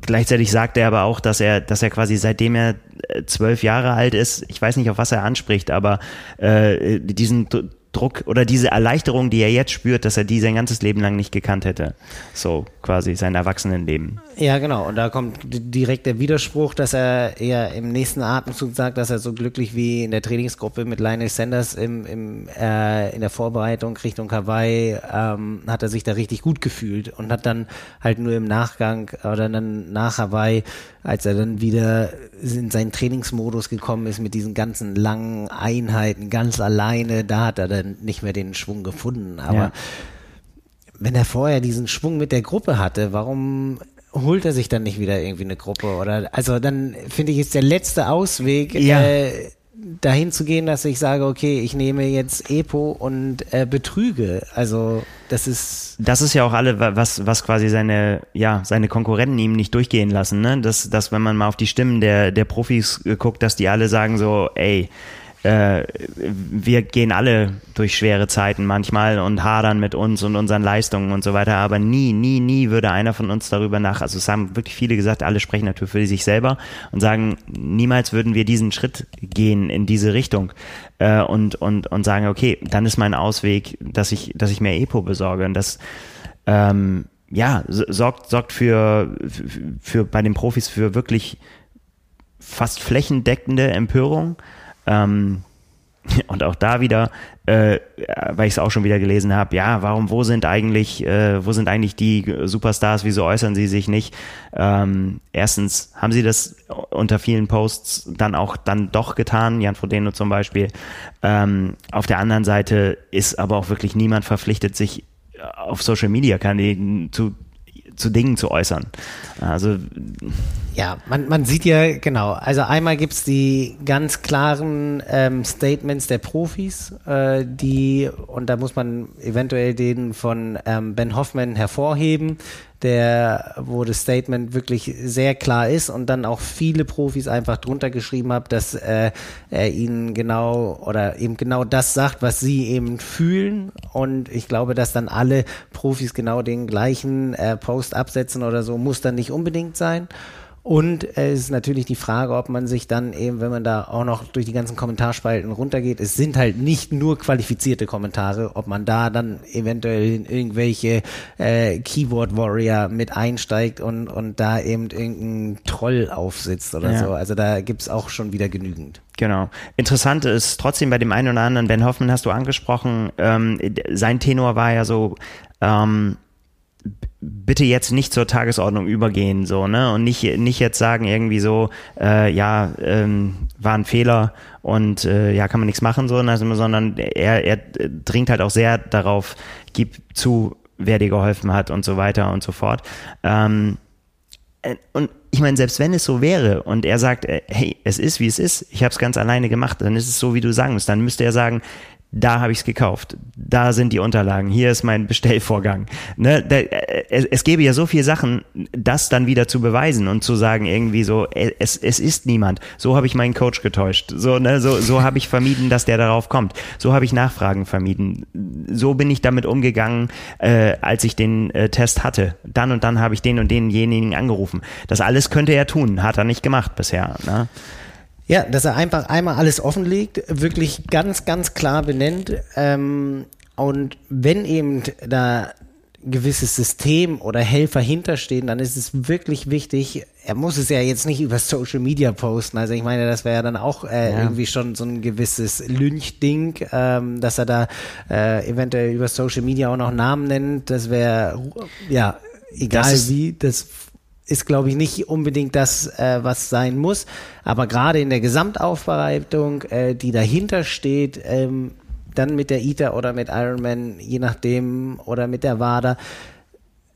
gleichzeitig sagt er aber auch, dass er, dass er quasi seitdem er äh, zwölf Jahre alt ist, ich weiß nicht, auf was er anspricht, aber äh, diesen Druck oder diese Erleichterung, die er jetzt spürt, dass er die sein ganzes Leben lang nicht gekannt hätte. So quasi sein Erwachsenenleben. Ja, genau. Und da kommt direkt der Widerspruch, dass er eher im nächsten Atemzug sagt, dass er so glücklich wie in der Trainingsgruppe mit Lionel Sanders im, im, äh, in der Vorbereitung Richtung Hawaii ähm, hat er sich da richtig gut gefühlt und hat dann halt nur im Nachgang oder dann nach Hawaii, als er dann wieder in seinen Trainingsmodus gekommen ist mit diesen ganzen langen Einheiten ganz alleine, da hat er dann nicht mehr den Schwung gefunden. Aber ja. Wenn er vorher diesen Schwung mit der Gruppe hatte, warum holt er sich dann nicht wieder irgendwie eine Gruppe? Oder also dann finde ich, ist der letzte Ausweg. Ja. Äh, dahin zu gehen, dass ich sage, okay, ich nehme jetzt Epo und äh, betrüge. Also das ist. Das ist ja auch alle, was, was quasi seine, ja, seine Konkurrenten ihm nicht durchgehen lassen, ne? Dass, dass wenn man mal auf die Stimmen der, der Profis guckt, dass die alle sagen so, ey, äh, wir gehen alle durch schwere Zeiten manchmal und hadern mit uns und unseren Leistungen und so weiter, aber nie, nie, nie würde einer von uns darüber nach, also es haben wirklich viele gesagt, alle sprechen natürlich für sich selber und sagen, niemals würden wir diesen Schritt gehen in diese Richtung äh, und, und, und sagen, okay, dann ist mein Ausweg, dass ich, dass ich mehr Epo besorge und das ähm, ja, sorgt, sorgt für, für bei den Profis für wirklich fast flächendeckende Empörung ähm, und auch da wieder, äh, weil ich es auch schon wieder gelesen habe, ja, warum, wo sind eigentlich, äh, wo sind eigentlich die Superstars, wieso äußern sie sich nicht? Ähm, erstens haben sie das unter vielen Posts dann auch dann doch getan, Jan Frodeno zum Beispiel. Ähm, auf der anderen Seite ist aber auch wirklich niemand verpflichtet, sich auf Social Media Kanälen zu, zu Dingen zu äußern. Also Ja, man, man sieht ja, genau, also einmal gibt's die ganz klaren ähm, Statements der Profis, äh, die, und da muss man eventuell den von ähm, Ben Hoffman hervorheben, der, wo das Statement wirklich sehr klar ist und dann auch viele Profis einfach drunter geschrieben haben, dass äh, er ihnen genau oder eben genau das sagt, was sie eben fühlen. Und ich glaube, dass dann alle Profis genau den gleichen äh, Post absetzen oder so, muss dann nicht unbedingt sein. Und es ist natürlich die Frage, ob man sich dann eben, wenn man da auch noch durch die ganzen Kommentarspalten runtergeht, es sind halt nicht nur qualifizierte Kommentare, ob man da dann eventuell in irgendwelche äh, Keyboard Warrior mit einsteigt und, und da eben irgendein Troll aufsitzt oder ja. so. Also da gibt's auch schon wieder genügend. Genau. Interessant ist trotzdem bei dem einen oder anderen, Ben Hoffmann hast du angesprochen, ähm, sein Tenor war ja so, ähm, bitte jetzt nicht zur Tagesordnung übergehen, so, ne? Und nicht, nicht jetzt sagen irgendwie so, äh, ja, ähm, war ein Fehler und äh, ja, kann man nichts machen, so, ne? sondern er, er dringt halt auch sehr darauf, gib zu, wer dir geholfen hat und so weiter und so fort. Ähm, äh, und ich meine, selbst wenn es so wäre und er sagt, äh, hey, es ist wie es ist, ich habe es ganz alleine gemacht, dann ist es so, wie du sagen musst. Dann müsste er sagen, da habe ich es gekauft, da sind die Unterlagen, hier ist mein Bestellvorgang. Ne? Da, äh, es, es gäbe ja so viele Sachen, das dann wieder zu beweisen und zu sagen irgendwie so, äh, es, es ist niemand. So habe ich meinen Coach getäuscht. So, ne? so, so habe ich vermieden, dass der darauf kommt. So habe ich Nachfragen vermieden. So bin ich damit umgegangen, äh, als ich den äh, Test hatte. Dann und dann habe ich den und denjenigen angerufen. Das alles könnte er tun, hat er nicht gemacht bisher. Ne? Ja, dass er einfach einmal alles offenlegt, wirklich ganz, ganz klar benennt. Ähm, und wenn eben da gewisses System oder Helfer hinterstehen, dann ist es wirklich wichtig, er muss es ja jetzt nicht über Social Media posten. Also ich meine, das wäre ja dann auch äh, ja. irgendwie schon so ein gewisses Lynchding, ähm, dass er da äh, eventuell über Social Media auch noch Namen nennt. Das wäre ja egal das wie, das ist, glaube ich, nicht unbedingt das, äh, was sein muss. Aber gerade in der Gesamtaufbereitung, äh, die dahinter steht, ähm, dann mit der ITER oder mit Ironman, je nachdem, oder mit der WADA,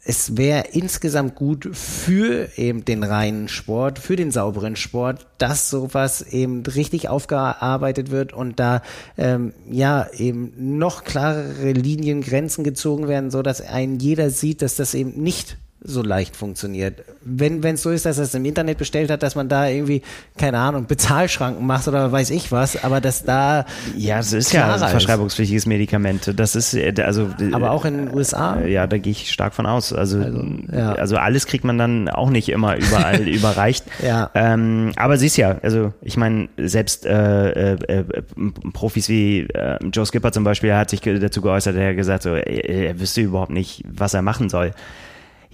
es wäre insgesamt gut für eben den reinen Sport, für den sauberen Sport, dass sowas eben richtig aufgearbeitet wird und da ähm, ja eben noch klarere Linien, Grenzen gezogen werden, so dass ein jeder sieht, dass das eben nicht so leicht funktioniert. Wenn es so ist, dass er es im Internet bestellt hat, dass man da irgendwie, keine Ahnung, Bezahlschranken macht oder weiß ich was, aber dass da. Ja, es ist ja ein verschreibungspflichtiges Medikament. Das ist, äh, also. Aber auch in den USA? Äh, ja, da gehe ich stark von aus. Also, also, ja. also alles kriegt man dann auch nicht immer überall überreicht. Ja. Ähm, aber siehst ja, also ich meine, selbst äh, äh, äh, Profis wie Joe Skipper zum Beispiel, hat sich dazu geäußert, er hat gesagt, so, er, er wüsste überhaupt nicht, was er machen soll.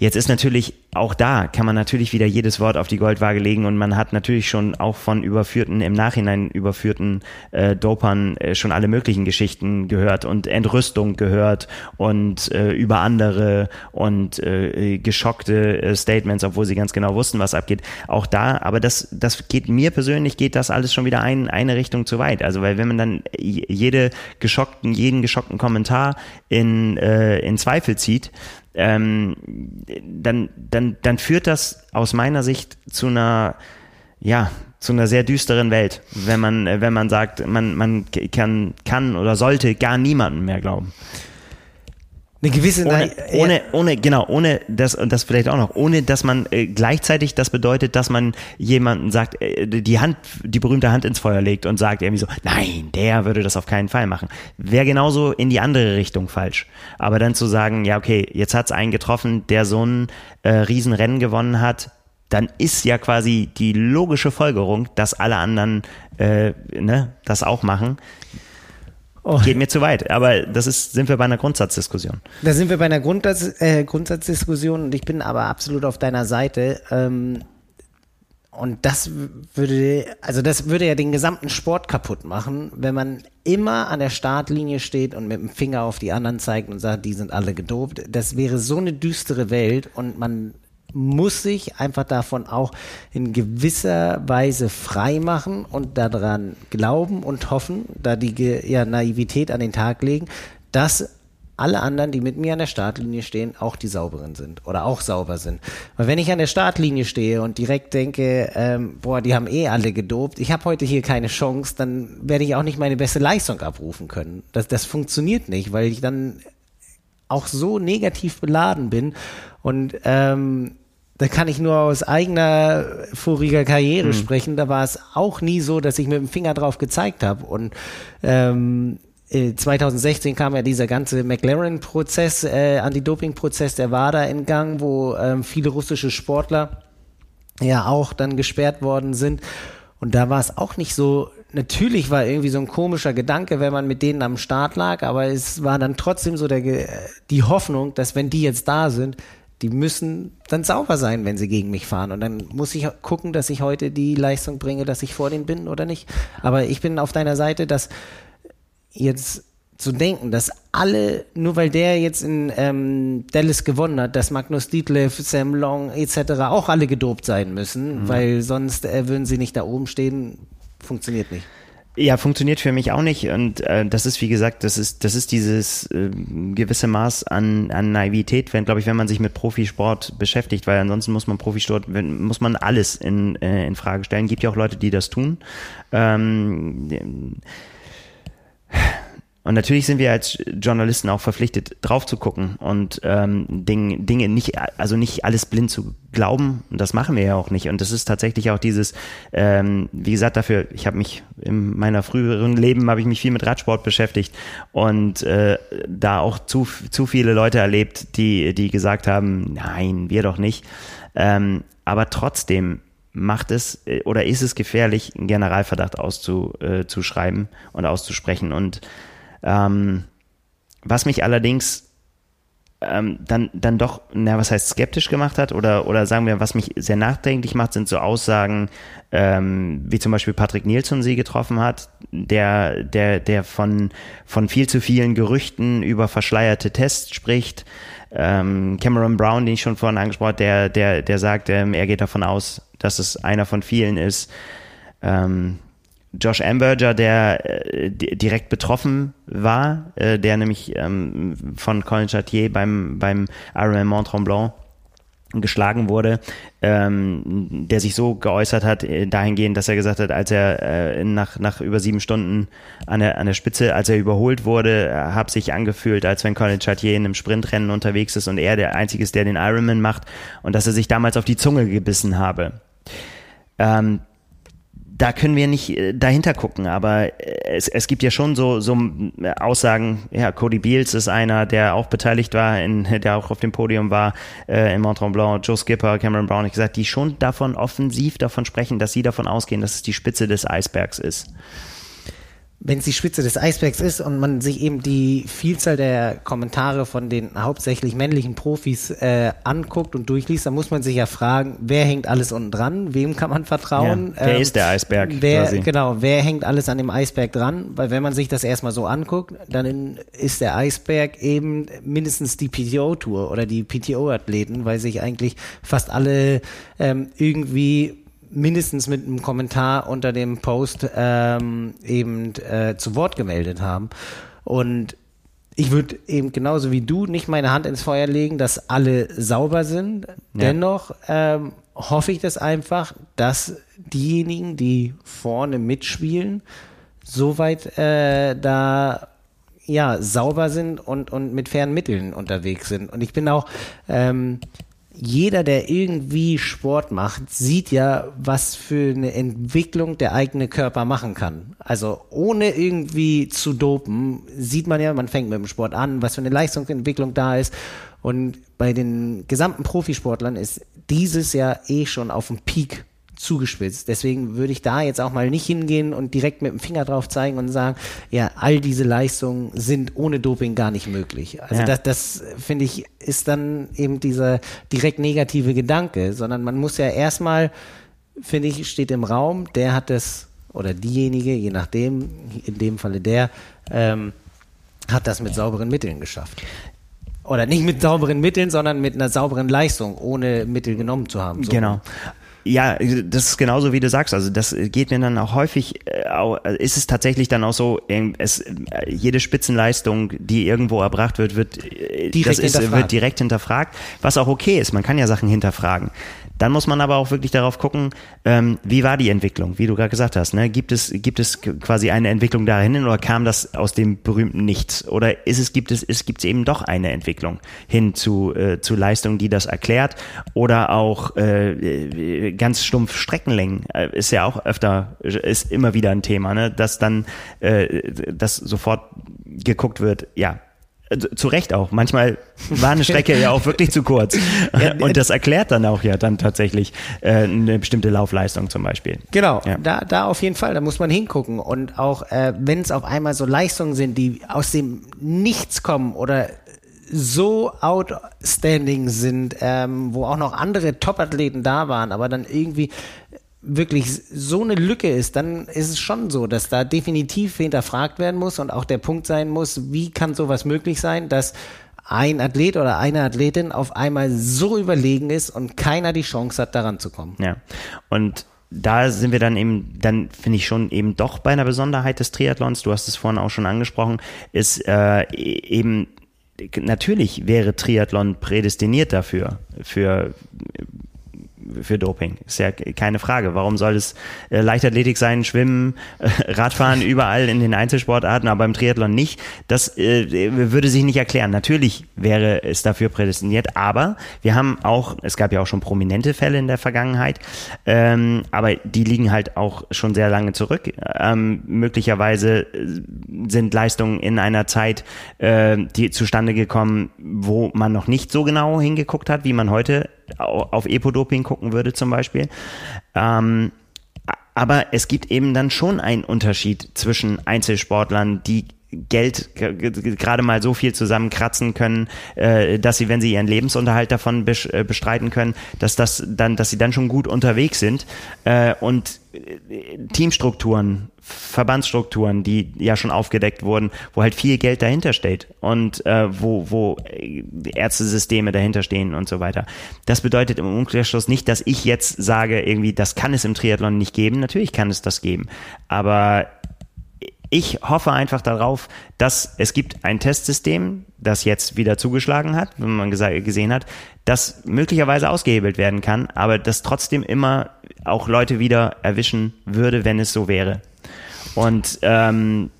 Jetzt ist natürlich auch da kann man natürlich wieder jedes Wort auf die Goldwaage legen und man hat natürlich schon auch von überführten, im Nachhinein überführten äh, Dopern äh, schon alle möglichen Geschichten gehört und Entrüstung gehört und äh, über andere und äh, geschockte äh, Statements, obwohl sie ganz genau wussten, was abgeht. Auch da, aber das, das geht mir persönlich, geht das alles schon wieder ein, eine Richtung zu weit. Also weil wenn man dann jede geschockten, jeden geschockten Kommentar in, äh, in Zweifel zieht, ähm, dann, dann, dann führt das aus meiner Sicht zu einer, ja, zu einer sehr düsteren Welt, wenn man, wenn man sagt, man, man kann, kann oder sollte gar niemanden mehr glauben. Eine gewisse ohne, ohne, ohne, genau, ohne das und das vielleicht auch noch, ohne dass man äh, gleichzeitig das bedeutet, dass man jemanden sagt, äh, die Hand, die berühmte Hand ins Feuer legt und sagt irgendwie so, nein, der würde das auf keinen Fall machen. Wäre genauso in die andere Richtung falsch. Aber dann zu sagen, ja, okay, jetzt hat's einen getroffen, der so ein äh, Riesenrennen gewonnen hat, dann ist ja quasi die logische Folgerung, dass alle anderen äh, ne, das auch machen. Oh. Geht mir zu weit, aber das ist, sind wir bei einer Grundsatzdiskussion. Da sind wir bei einer Grundsatz, äh, Grundsatzdiskussion und ich bin aber absolut auf deiner Seite. Ähm, und das würde, also das würde ja den gesamten Sport kaputt machen, wenn man immer an der Startlinie steht und mit dem Finger auf die anderen zeigt und sagt, die sind alle gedopt. Das wäre so eine düstere Welt und man muss sich einfach davon auch in gewisser Weise frei machen und daran glauben und hoffen, da die ja, Naivität an den Tag legen, dass alle anderen, die mit mir an der Startlinie stehen, auch die sauberen sind oder auch sauber sind. Weil wenn ich an der Startlinie stehe und direkt denke, ähm, boah, die haben eh alle gedopt, ich habe heute hier keine Chance, dann werde ich auch nicht meine beste Leistung abrufen können. Das, das funktioniert nicht, weil ich dann auch so negativ beladen bin und ähm, da kann ich nur aus eigener voriger Karriere mhm. sprechen. Da war es auch nie so, dass ich mit dem Finger drauf gezeigt habe. Und ähm, 2016 äh, kam ja dieser ganze McLaren-Prozess, äh, Anti-Doping-Prozess, der war da in Gang, wo ähm, viele russische Sportler ja auch dann gesperrt worden sind. Und da war es auch nicht so, natürlich war irgendwie so ein komischer Gedanke, wenn man mit denen am Start lag, aber es war dann trotzdem so der, die Hoffnung, dass wenn die jetzt da sind, die müssen dann sauber sein, wenn sie gegen mich fahren. Und dann muss ich gucken, dass ich heute die Leistung bringe, dass ich vor denen bin oder nicht. Aber ich bin auf deiner Seite, dass jetzt zu denken, dass alle, nur weil der jetzt in ähm, Dallas gewonnen hat, dass Magnus Dietleff, Sam Long etc. auch alle gedopt sein müssen, mhm. weil sonst äh, würden sie nicht da oben stehen, funktioniert nicht. Ja, funktioniert für mich auch nicht. Und äh, das ist, wie gesagt, das ist, das ist dieses äh, gewisse Maß an, an Naivität, wenn, glaube ich, wenn man sich mit Profisport beschäftigt, weil ansonsten muss man Profisport, muss man alles in, äh, in Frage stellen. Gibt ja auch Leute, die das tun. Ähm, und natürlich sind wir als Journalisten auch verpflichtet, drauf zu gucken und ähm, Dinge, Dinge nicht, also nicht alles blind zu glauben. Und das machen wir ja auch nicht. Und das ist tatsächlich auch dieses, ähm, wie gesagt, dafür, ich habe mich in meiner früheren Leben habe ich mich viel mit Radsport beschäftigt und äh, da auch zu, zu viele Leute erlebt, die, die gesagt haben, nein, wir doch nicht. Ähm, aber trotzdem macht es äh, oder ist es gefährlich, einen Generalverdacht auszuschreiben äh, und auszusprechen. Und ähm, was mich allerdings ähm, dann, dann doch, na, was heißt skeptisch gemacht hat oder, oder sagen wir, was mich sehr nachdenklich macht, sind so Aussagen, ähm, wie zum Beispiel Patrick Nielsen sie getroffen hat, der, der, der von, von viel zu vielen Gerüchten über verschleierte Tests spricht. Ähm, Cameron Brown, den ich schon vorhin angesprochen habe, der, der, der sagt, ähm, er geht davon aus, dass es einer von vielen ist. Ähm, Josh Amberger, der äh, direkt betroffen war, äh, der nämlich ähm, von Colin Chartier beim, beim Ironman Mont Tremblant geschlagen wurde, ähm, der sich so geäußert hat, äh, dahingehend, dass er gesagt hat, als er äh, nach, nach über sieben Stunden an der, an der Spitze, als er überholt wurde, äh, hat sich angefühlt, als wenn Colin Chartier in einem Sprintrennen unterwegs ist und er der Einzige ist, der den Ironman macht und dass er sich damals auf die Zunge gebissen habe. Ähm, da können wir nicht äh, dahinter gucken, aber äh, es, es gibt ja schon so, so äh, Aussagen, ja, Cody Beals ist einer, der auch beteiligt war, in, der auch auf dem Podium war äh, in Mont Tremblant, Joe Skipper, Cameron Brown, ich gesagt, die schon davon offensiv davon sprechen, dass sie davon ausgehen, dass es die Spitze des Eisbergs ist wenn es die Spitze des Eisbergs ist und man sich eben die Vielzahl der Kommentare von den hauptsächlich männlichen Profis äh, anguckt und durchliest, dann muss man sich ja fragen, wer hängt alles unten dran, wem kann man vertrauen? Ja, wer ähm, ist der Eisberg? Wer, quasi. Genau, wer hängt alles an dem Eisberg dran? Weil wenn man sich das erstmal so anguckt, dann ist der Eisberg eben mindestens die PTO-Tour oder die PTO-Athleten, weil sich eigentlich fast alle ähm, irgendwie mindestens mit einem Kommentar unter dem Post ähm, eben äh, zu Wort gemeldet haben. Und ich würde eben genauso wie du nicht meine Hand ins Feuer legen, dass alle sauber sind. Ja. Dennoch ähm, hoffe ich das einfach, dass diejenigen, die vorne mitspielen, soweit äh, da ja sauber sind und und mit fairen Mitteln unterwegs sind. Und ich bin auch ähm, jeder, der irgendwie Sport macht, sieht ja, was für eine Entwicklung der eigene Körper machen kann. Also ohne irgendwie zu dopen, sieht man ja, man fängt mit dem Sport an, was für eine Leistungsentwicklung da ist. Und bei den gesamten Profisportlern ist dieses Jahr eh schon auf dem Peak zugespitzt. Deswegen würde ich da jetzt auch mal nicht hingehen und direkt mit dem Finger drauf zeigen und sagen, ja, all diese Leistungen sind ohne Doping gar nicht möglich. Also ja. das, das finde ich, ist dann eben dieser direkt negative Gedanke, sondern man muss ja erstmal, finde ich, steht im Raum, der hat das, oder diejenige, je nachdem, in dem Falle der, ähm, hat das mit sauberen Mitteln geschafft oder nicht mit sauberen Mitteln, sondern mit einer sauberen Leistung, ohne Mittel genommen zu haben. So. Genau. Ja, das ist genauso wie du sagst. Also das geht mir dann auch häufig, äh, ist es tatsächlich dann auch so, es, jede Spitzenleistung, die irgendwo erbracht wird, wird, direkt ist, wird direkt hinterfragt, was auch okay ist. Man kann ja Sachen hinterfragen. Dann muss man aber auch wirklich darauf gucken, ähm, wie war die Entwicklung, wie du gerade gesagt hast. Ne? Gibt es gibt es quasi eine Entwicklung dahin oder kam das aus dem berühmten Nichts? Oder ist es gibt es ist gibt eben doch eine Entwicklung hin zu äh, zu Leistungen, die das erklärt oder auch äh, ganz stumpf Streckenlängen äh, ist ja auch öfter ist immer wieder ein Thema, ne? dass dann äh, das sofort geguckt wird, ja, äh, zu Recht auch. Manchmal war eine Strecke ja auch wirklich zu kurz. Und das erklärt dann auch ja dann tatsächlich äh, eine bestimmte Laufleistung zum Beispiel. Genau, ja. da, da auf jeden Fall, da muss man hingucken. Und auch äh, wenn es auf einmal so Leistungen sind, die aus dem Nichts kommen oder so outstanding sind, ähm, wo auch noch andere Top-Athleten da waren, aber dann irgendwie wirklich so eine Lücke ist, dann ist es schon so, dass da definitiv hinterfragt werden muss und auch der Punkt sein muss, wie kann sowas möglich sein, dass ein Athlet oder eine Athletin auf einmal so überlegen ist und keiner die Chance hat, daran zu kommen. Ja. Und da sind wir dann eben, dann finde ich schon eben doch bei einer Besonderheit des Triathlons, du hast es vorhin auch schon angesprochen, ist äh, e-, eben natürlich wäre Triathlon prädestiniert dafür, für für Doping. Ist ja keine Frage. Warum soll es äh, Leichtathletik sein, Schwimmen, äh, Radfahren, überall in den Einzelsportarten, aber im Triathlon nicht? Das äh, würde sich nicht erklären. Natürlich wäre es dafür prädestiniert, aber wir haben auch, es gab ja auch schon prominente Fälle in der Vergangenheit, ähm, aber die liegen halt auch schon sehr lange zurück. Ähm, möglicherweise äh, sind Leistungen in einer Zeit, äh, die zustande gekommen, wo man noch nicht so genau hingeguckt hat, wie man heute auf Epodoping gucken würde zum Beispiel. Ähm, aber es gibt eben dann schon einen Unterschied zwischen Einzelsportlern, die Geld gerade mal so viel zusammenkratzen können, äh, dass sie, wenn sie ihren Lebensunterhalt davon äh, bestreiten können, dass das dann, dass sie dann schon gut unterwegs sind äh, und Teamstrukturen, Verbandsstrukturen, die ja schon aufgedeckt wurden, wo halt viel Geld dahinter steht und wo, wo Ärztesysteme dahinter stehen und so weiter. Das bedeutet im Umkehrschluss nicht, dass ich jetzt sage, irgendwie, das kann es im Triathlon nicht geben. Natürlich kann es das geben. Aber ich hoffe einfach darauf, dass es gibt ein Testsystem, das jetzt wieder zugeschlagen hat, wenn man gesehen hat, das möglicherweise ausgehebelt werden kann, aber das trotzdem immer auch Leute wieder erwischen würde, wenn es so wäre. Und ähm,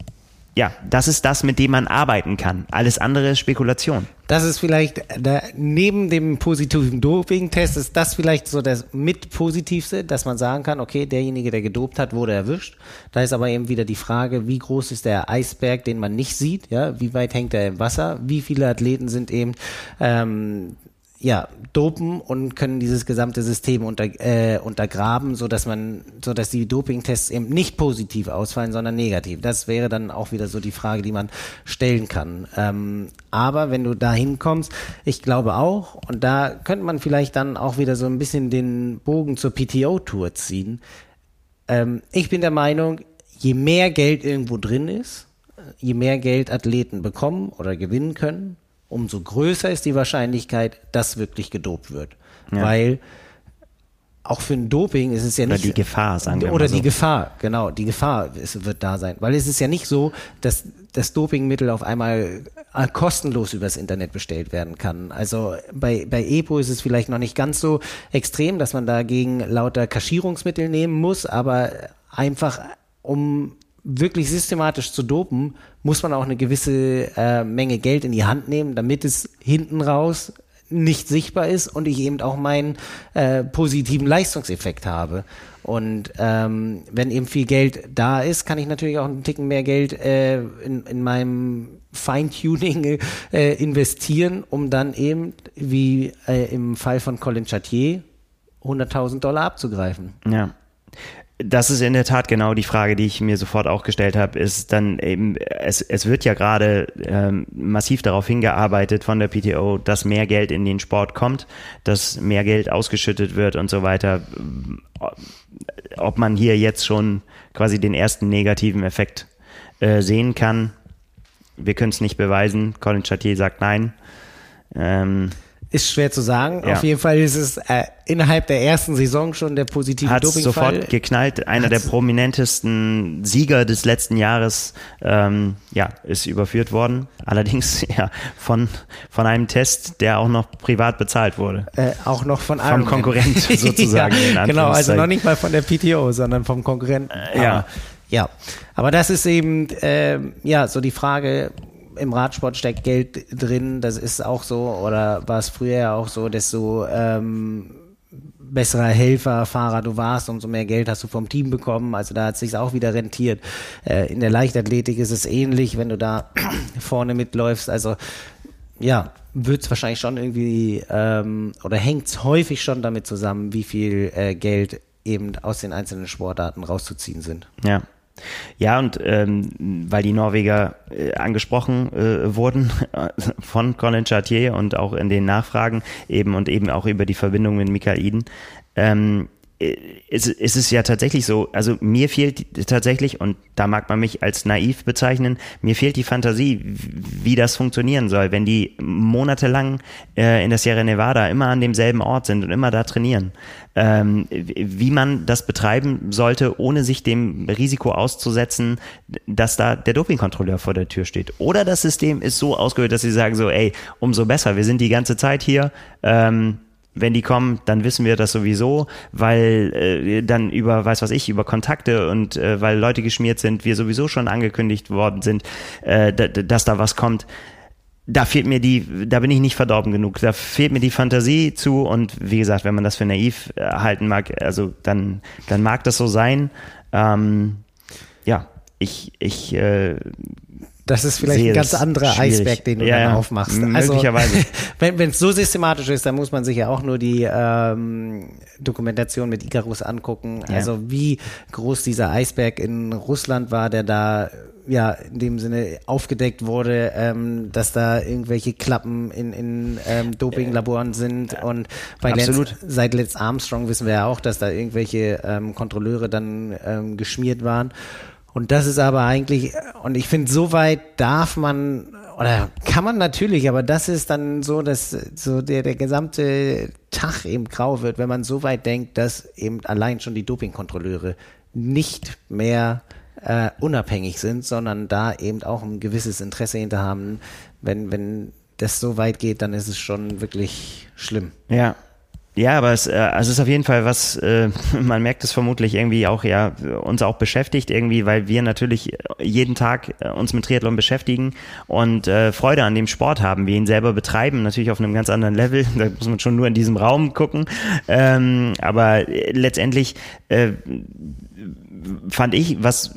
ja, das ist das, mit dem man arbeiten kann. Alles andere ist Spekulation. Das ist vielleicht, da, neben dem positiven Doping-Test, ist das vielleicht so das mit positivste, dass man sagen kann, okay, derjenige, der gedopt hat, wurde erwischt. Da ist aber eben wieder die Frage, wie groß ist der Eisberg, den man nicht sieht, ja, wie weit hängt er im Wasser, wie viele Athleten sind eben ähm, ja, dopen und können dieses gesamte System unter, äh, untergraben, so dass man, so dass die Dopingtests eben nicht positiv ausfallen, sondern negativ. Das wäre dann auch wieder so die Frage, die man stellen kann. Ähm, aber wenn du da hinkommst, ich glaube auch, und da könnte man vielleicht dann auch wieder so ein bisschen den Bogen zur PTO-Tour ziehen. Ähm, ich bin der Meinung, je mehr Geld irgendwo drin ist, je mehr Geld Athleten bekommen oder gewinnen können, umso größer ist die Wahrscheinlichkeit, dass wirklich gedopt wird. Ja. Weil auch für ein Doping ist es ja nicht. Oder die Gefahr, sagen wir Oder so. die Gefahr, genau, die Gefahr ist, wird da sein. Weil es ist ja nicht so, dass das Dopingmittel auf einmal äh, kostenlos übers Internet bestellt werden kann. Also bei, bei EPO ist es vielleicht noch nicht ganz so extrem, dass man dagegen lauter Kaschierungsmittel nehmen muss, aber einfach um wirklich systematisch zu dopen, muss man auch eine gewisse äh, Menge Geld in die Hand nehmen, damit es hinten raus nicht sichtbar ist und ich eben auch meinen äh, positiven Leistungseffekt habe. Und ähm, wenn eben viel Geld da ist, kann ich natürlich auch einen Ticken mehr Geld äh, in, in meinem Feintuning äh, investieren, um dann eben, wie äh, im Fall von Colin Chartier, 100.000 Dollar abzugreifen. Ja das ist in der Tat genau die Frage, die ich mir sofort auch gestellt habe, ist dann eben, es, es wird ja gerade ähm, massiv darauf hingearbeitet von der PTO, dass mehr Geld in den Sport kommt, dass mehr Geld ausgeschüttet wird und so weiter. Ob man hier jetzt schon quasi den ersten negativen Effekt äh, sehen kann, wir können es nicht beweisen. Colin Chatier sagt nein. Ähm, Ist schwer zu sagen. Ja. Auf jeden Fall ist es äh, innerhalb der ersten Saison schon der positive Hat Dopingfall. sofort geknallt. Einer der prominentesten Sieger des letzten Jahres ähm, ja, ist überführt worden. Allerdings ja, von, von einem Test, der auch noch privat bezahlt wurde. Äh, auch noch von Vom Ironman. Konkurrent sozusagen. ja, genau, also noch nicht mal von der PTO, sondern vom Konkurrenten. Äh, ja. Aber, ja, aber das ist eben ähm, ja so die Frage. Im Radsport steckt Geld drin, das ist auch so, oder war es früher ja auch so, desto ähm, besserer Helfer, Fahrer du warst, umso mehr Geld hast du vom Team bekommen. Also da hat es sich auch wieder rentiert. Äh, in der Leichtathletik ist es ähnlich, wenn du da vorne mitläufst. Also ja, wird es wahrscheinlich schon irgendwie ähm, oder hängt es häufig schon damit zusammen, wie viel äh, Geld eben aus den einzelnen Sportarten rauszuziehen sind. Ja. Ja, und ähm, weil die Norweger äh, angesprochen äh, wurden von Colin Chartier und auch in den Nachfragen eben und eben auch über die Verbindung mit Michael Iden, ähm, ist, ist es ja tatsächlich so, also mir fehlt tatsächlich, und da mag man mich als naiv bezeichnen, mir fehlt die Fantasie, wie das funktionieren soll, wenn die monatelang äh, in der Sierra Nevada immer an demselben Ort sind und immer da trainieren. Ähm, wie man das betreiben sollte, ohne sich dem Risiko auszusetzen, dass da der Dopingkontrolleur vor der Tür steht. Oder das System ist so ausgehört, dass sie sagen so, ey, umso besser, wir sind die ganze Zeit hier, ähm, wenn die kommen, dann wissen wir das sowieso, weil äh, dann über, weiß was ich, über Kontakte und äh, weil Leute geschmiert sind, wir sowieso schon angekündigt worden sind, äh, dass da was kommt. Da fehlt mir die, da bin ich nicht verdorben genug. Da fehlt mir die Fantasie zu und wie gesagt, wenn man das für naiv äh, halten mag, also dann, dann mag das so sein. Ähm, ja, ich, ich äh, Das ist vielleicht ein ganz anderer schwierig. Eisberg, den du Ja, dann aufmachst. Möglicherweise. Also, wenn es so systematisch ist, dann muss man sich ja auch nur die ähm, Dokumentation mit Icarus angucken. Ja. Also wie groß dieser Eisberg in Russland war, der da ja in dem Sinne aufgedeckt wurde, ähm, dass da irgendwelche Klappen in, in ähm, Dopinglaboren sind und bei. Lance, seit Lance Armstrong wissen wir ja auch, dass da irgendwelche ähm, Kontrolleure dann ähm, geschmiert waren. Und das ist aber eigentlich, und ich finde, so weit darf man, oder kann man natürlich, aber das ist dann so, dass so der, der gesamte Tag eben grau wird, wenn man so weit denkt, dass eben allein schon die Dopingkontrolleure nicht mehr äh, unabhängig sind, sondern da eben auch ein gewisses Interesse hinter haben. Wenn, wenn das so weit geht, dann ist es schon wirklich schlimm. Ja. Ja, aber es, äh, also es ist auf jeden Fall was, äh, man merkt es vermutlich irgendwie auch, ja, uns auch beschäftigt irgendwie, weil wir natürlich jeden Tag äh, uns mit Triathlon beschäftigen und äh, Freude an dem Sport haben, wir ihn selber betreiben, natürlich auf einem ganz anderen Level, da muss man schon nur in diesem Raum gucken, ähm, aber äh, letztendlich äh, fand ich, was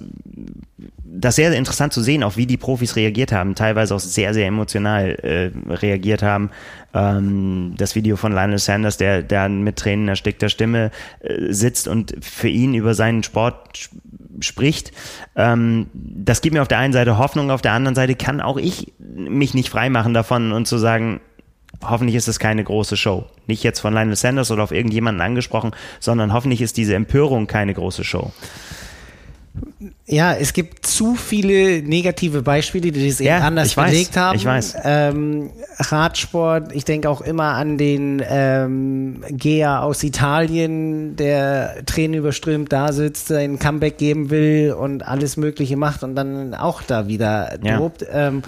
das sehr interessant zu sehen, auch wie die Profis reagiert haben, teilweise auch sehr, sehr emotional äh, reagiert haben. Ähm, das Video von Lionel Sanders, der, der mit Tränen erstickter Stimme äh, sitzt und für ihn über seinen Sport sp spricht. Ähm, das gibt mir auf der einen Seite Hoffnung, auf der anderen Seite kann auch ich mich nicht freimachen davon und zu sagen, hoffentlich ist es keine große Show. Nicht jetzt von Lionel Sanders oder auf irgendjemanden angesprochen, sondern hoffentlich ist diese Empörung keine große Show. Ja, es gibt zu viele negative Beispiele, die das Ja, eben anders ich weiß, belegt haben. ich weiß. Ähm, Radsport, ich denke auch immer an den ähm, Gea aus Italien, der Tränen überströmt da sitzt, ein Comeback geben will und alles Mögliche macht und dann auch da wieder Ja. dobt. Ähm,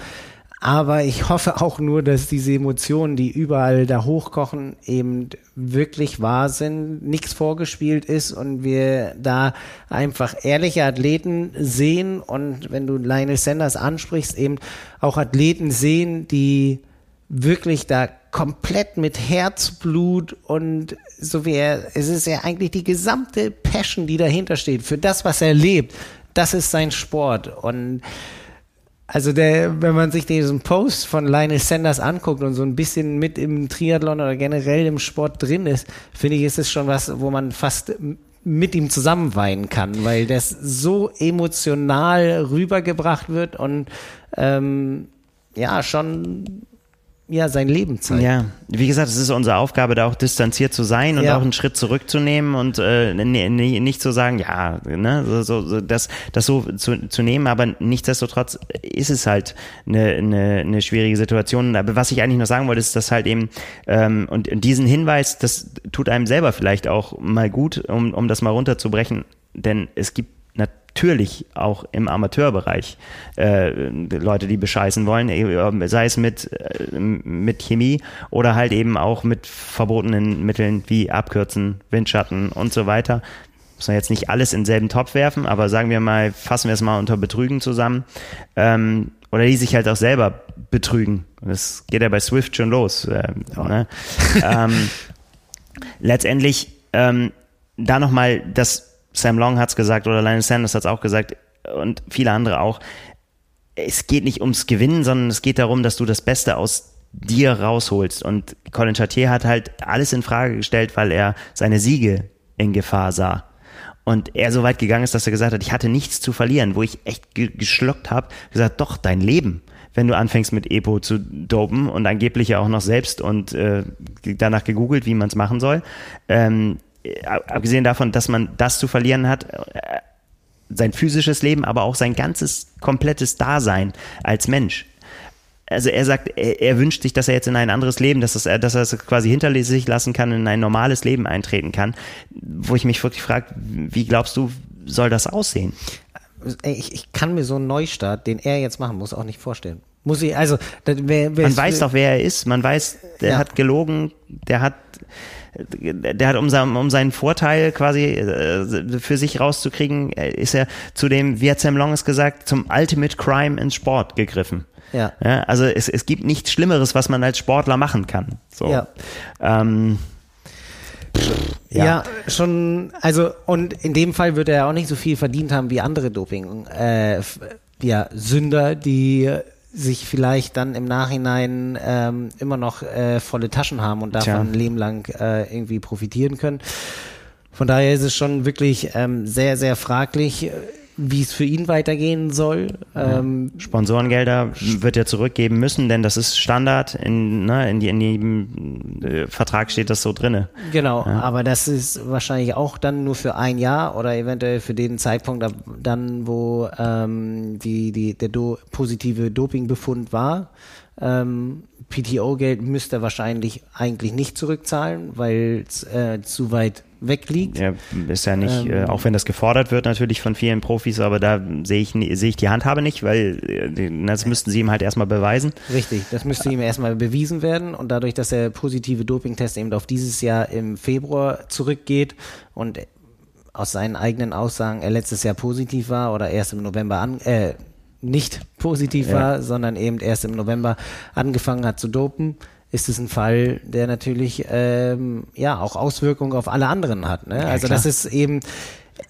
aber ich hoffe auch nur, dass diese Emotionen, die überall da hochkochen, eben wirklich wahr sind, nichts vorgespielt ist und wir da einfach ehrliche Athleten sehen und wenn du Lionel Sanders ansprichst, eben auch Athleten sehen, die wirklich da komplett mit Herzblut und so wie er, es ist ja eigentlich die gesamte Passion, die dahinter steht, für das, was er lebt, das ist sein Sport und also der, wenn man sich diesen Post von Lionel Sanders anguckt und so ein bisschen mit im Triathlon oder generell im Sport drin ist, finde ich, ist es schon was, wo man fast mit ihm zusammen weinen kann, weil das so emotional rübergebracht wird und ähm, ja, schon ja, sein Leben zeigt. Ja, wie gesagt, es ist unsere Aufgabe, da auch distanziert zu sein und ja. auch einen Schritt zurückzunehmen und äh, nicht zu sagen, ja, ne, so, so, das, das so zu, zu nehmen, aber nichtsdestotrotz ist es halt eine, eine, eine schwierige Situation. Aber was ich eigentlich noch sagen wollte, ist, dass halt eben, ähm, und diesen Hinweis, das tut einem selber vielleicht auch mal gut, um, um das mal runterzubrechen, denn es gibt natürlich auch im Amateurbereich äh, Leute, die bescheißen wollen, äh, sei es mit, äh, mit Chemie oder halt eben auch mit verbotenen Mitteln wie Abkürzen, Windschatten und so weiter. Muss man jetzt nicht alles in selben Topf werfen, aber sagen wir mal, fassen wir es mal unter Betrügen zusammen. Ähm, oder die sich halt auch selber betrügen. Das geht ja bei Swift schon los. Äh, ne? ähm, letztendlich ähm, da nochmal das Sam Long hat es gesagt oder Lionel Sanders hat es auch gesagt und viele andere auch. Es geht nicht ums Gewinnen, sondern es geht darum, dass du das Beste aus dir rausholst. Und Colin Chartier hat halt alles in Frage gestellt, weil er seine Siege in Gefahr sah. Und er so weit gegangen ist, dass er gesagt hat, ich hatte nichts zu verlieren, wo ich echt geschluckt habe, gesagt, doch, dein Leben wenn du anfängst mit Epo zu dopen und angeblich ja auch noch selbst und äh, danach gegoogelt, wie man es machen soll. Ähm, abgesehen davon, dass man das zu verlieren hat, äh, sein physisches Leben, aber auch sein ganzes komplettes Dasein als Mensch. Also er sagt, er, er, wünscht sich, dass er jetzt in ein anderes Leben, dass, das, dass er es quasi hinter sich lassen kann, in ein normales Leben eintreten kann. Wo ich mich wirklich frage, wie glaubst du, soll das aussehen? Ich, ich kann mir so einen Neustart, den er jetzt machen muss, auch nicht vorstellen. Muss ich, also, wer, wer man weiß doch, wer er ist. Man weiß, der ja. hat gelogen, der hat der hat, um, um seinen Vorteil quasi äh, für sich rauszukriegen, äh, ist er zu dem, wie hat Sam Long es gesagt, zum Ultimate Crime in Sport gegriffen. Ja. ja also es, es gibt nichts Schlimmeres, was man als Sportler machen kann. So. Ja. Ähm, ja. ja. schon, also und in dem Fall wird er auch nicht so viel verdient haben wie andere Doping, äh, ja, Sünder, die sich vielleicht dann im Nachhinein ähm, immer noch äh, volle Taschen haben und davon Tja. ein Leben lang äh, irgendwie profitieren können. Von daher ist es schon wirklich ähm, sehr, sehr fraglich, wie es für ihn weitergehen soll. Ähm, Sponsorengelder wird er zurückgeben müssen, denn das ist Standard. In, ne, in, die, in jedem äh, Vertrag steht das so drinne. Genau, ja. aber das ist wahrscheinlich auch dann nur für ein Jahr oder eventuell für den Zeitpunkt, dann wo ähm, die, die, der do, positive Dopingbefund war. Ähm, PTO-Geld müsste er wahrscheinlich eigentlich nicht zurückzahlen, weil es äh, zu weit wegliegt. Ja, ist ja nicht, äh, ähm, äh, auch wenn das gefordert wird natürlich von vielen Profis, aber da sehe ich, sehe ich die Handhabe nicht, weil äh, das müssten sie ihm halt erstmal beweisen. Richtig, das müsste ihm erstmal bewiesen werden und dadurch, dass der positive Dopingtest eben auf dieses Jahr im Februar zurückgeht und aus seinen eigenen Aussagen er letztes Jahr positiv war oder erst im November an, äh, nicht positiv ja. war, sondern eben erst im November angefangen hat zu dopen, ist es ein Fall, der natürlich ähm, ja auch Auswirkungen auf alle anderen hat. Ne? Ja, also klar. das ist eben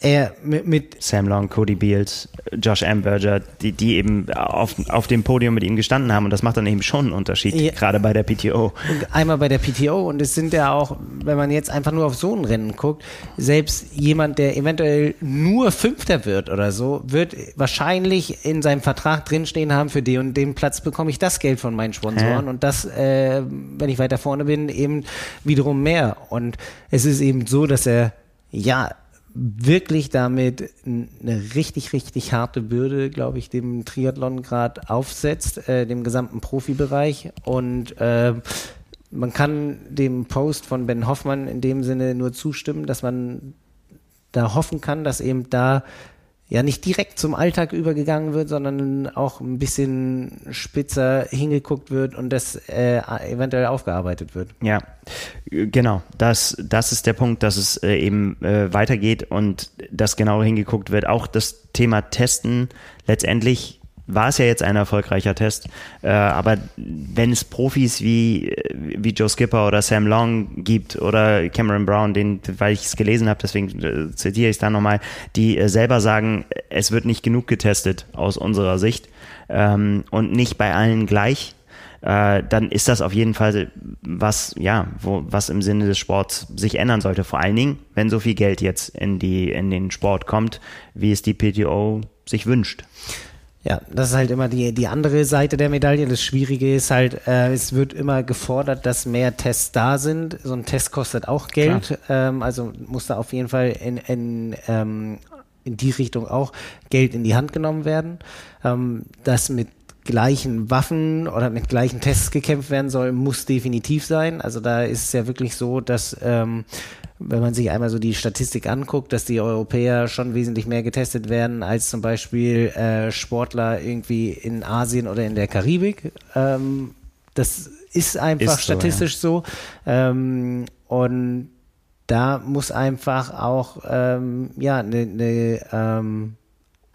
er mit, mit Sam Long, Cody Beals, Josh Amberger, die, die eben auf, auf dem Podium mit ihm gestanden haben und das macht dann eben schon einen Unterschied, ja. gerade bei der PTO. Einmal bei der PTO und es sind ja auch, wenn man jetzt einfach nur auf so ein Rennen guckt, selbst jemand, der eventuell nur Fünfter wird oder so, wird wahrscheinlich in seinem Vertrag drinstehen haben, für den und den Platz bekomme ich das Geld von meinen Sponsoren ja. und das, äh, wenn ich weiter vorne bin, eben wiederum mehr. Und es ist eben so, dass er ja wirklich damit eine richtig, richtig harte Bürde, glaube ich, dem Triathlon gerade aufsetzt, äh, dem gesamten Profibereich. Und äh, man kann dem Post von Ben Hoffmann in dem Sinne nur zustimmen, dass man da hoffen kann, dass eben da ja nicht direkt zum Alltag übergegangen wird, sondern auch ein bisschen spitzer hingeguckt wird und das äh, eventuell aufgearbeitet wird. Ja, genau. Das, das ist der Punkt, dass es äh, eben äh, weitergeht und das genauer hingeguckt wird. Auch das Thema Testen letztendlich war es ja jetzt ein erfolgreicher Test. Äh, aber wenn es Profis wie, wie Joe Skipper oder Sam Long gibt oder Cameron Brown, den, weil ich es gelesen habe, deswegen äh, zitiere ich es da nochmal, die äh, selber sagen, es wird nicht genug getestet aus unserer Sicht ähm, und nicht bei allen gleich, äh, dann ist das auf jeden Fall was, ja, wo, was im Sinne des Sports sich ändern sollte. Vor allen Dingen, wenn so viel Geld jetzt in die, in den Sport kommt, wie es die PTO sich wünscht. Ja, das ist halt immer die, die andere Seite der Medaille. Das Schwierige ist halt, äh, es wird immer gefordert, dass mehr Tests da sind. So ein Test kostet auch Geld. Ähm, also muss da auf jeden Fall in, in, ähm, in die Richtung auch Geld in die Hand genommen werden. Ähm, das mit gleichen Waffen oder mit gleichen Tests gekämpft werden soll, muss definitiv sein. Also da ist es ja wirklich so, dass ähm, wenn man sich einmal so die Statistik anguckt, dass die Europäer schon wesentlich mehr getestet werden als zum Beispiel äh, Sportler irgendwie in Asien oder in der Karibik. Ähm, das ist einfach ist statistisch so. Ja. so. Ähm, und da muss einfach auch ähm, ja eine ne, ähm,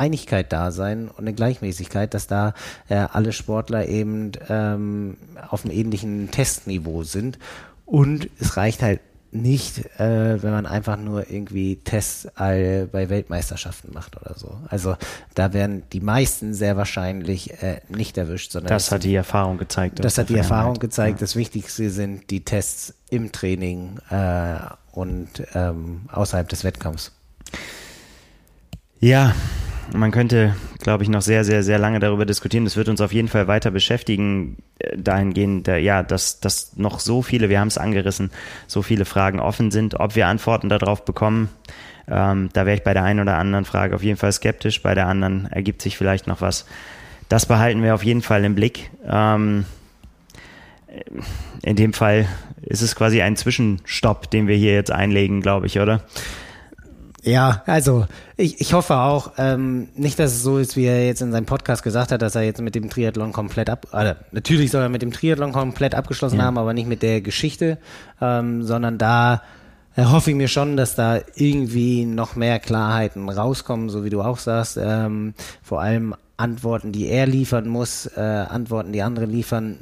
Einigkeit da sein und eine Gleichmäßigkeit, dass da äh, alle Sportler eben ähm, auf einem ähnlichen Testniveau sind. Und es reicht halt nicht, äh, wenn man einfach nur irgendwie Tests all bei Weltmeisterschaften macht oder so. Also da werden die meisten sehr wahrscheinlich äh, nicht erwischt, sondern das hat die Erfahrung gezeigt. Das hat die Erfahrung gezeigt. Ja. Das Wichtigste sind die Tests im Training äh, und ähm, außerhalb des Wettkampfs. Ja, man könnte, glaube ich, noch sehr, sehr, sehr lange darüber diskutieren. Das wird uns auf jeden Fall weiter beschäftigen, äh, dahingehend, äh, ja, dass, dass noch so viele, wir haben es angerissen, so viele Fragen offen sind, ob wir Antworten darauf bekommen. Ähm, da wäre ich bei der einen oder anderen Frage auf jeden Fall skeptisch, bei der anderen ergibt sich vielleicht noch was. Das behalten wir auf jeden Fall im Blick. Ähm, in dem Fall ist es quasi ein Zwischenstopp, den wir hier jetzt einlegen, glaube ich, oder? Ja, also ich, ich hoffe auch, ähm, nicht, dass es so ist, wie er jetzt in seinem Podcast gesagt hat, dass er jetzt mit dem Triathlon komplett ab, also natürlich soll er mit dem Triathlon komplett abgeschlossen ja. haben, aber nicht mit der Geschichte, ähm, sondern da hoffe ich mir schon, dass da irgendwie noch mehr Klarheiten rauskommen, so wie du auch sagst, ähm, vor allem Antworten, die er liefern muss, äh, Antworten, die andere liefern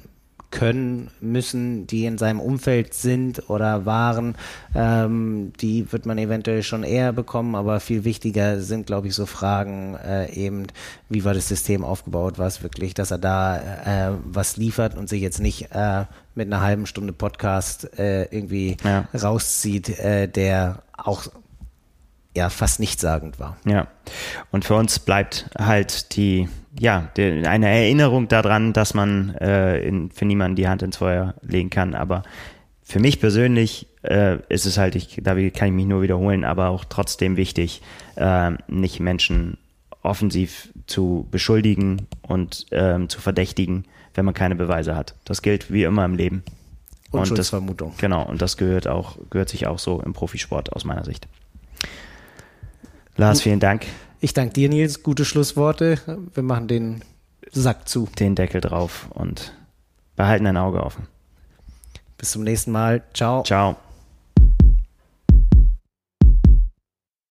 können, müssen, die in seinem Umfeld sind oder waren, ähm, die wird man eventuell schon eher bekommen, aber viel wichtiger sind, glaube ich, so Fragen äh, eben, wie war das System aufgebaut, war es wirklich, dass er da äh, was liefert und sich jetzt nicht äh, mit einer halben Stunde Podcast äh, irgendwie ja. rauszieht, äh, der auch ja fast nichtssagend war. Ja. Und für uns bleibt halt die, ja, die, eine Erinnerung daran, dass man äh, in, für niemanden die Hand ins Feuer legen kann. Aber für mich persönlich äh, ist es halt, ich, da kann ich mich nur wiederholen, aber auch trotzdem wichtig, äh, nicht Menschen offensiv zu beschuldigen und ähm, zu verdächtigen, wenn man keine Beweise hat. Das gilt wie immer im Leben. Und das, genau, und das gehört auch, gehört sich auch so im Profisport aus meiner Sicht. Lars, vielen Dank. Ich danke dir, Nils. Gute Schlussworte. Wir machen den Sack zu. Den Deckel drauf und behalten ein Auge offen. Bis zum nächsten Mal. Ciao. Ciao.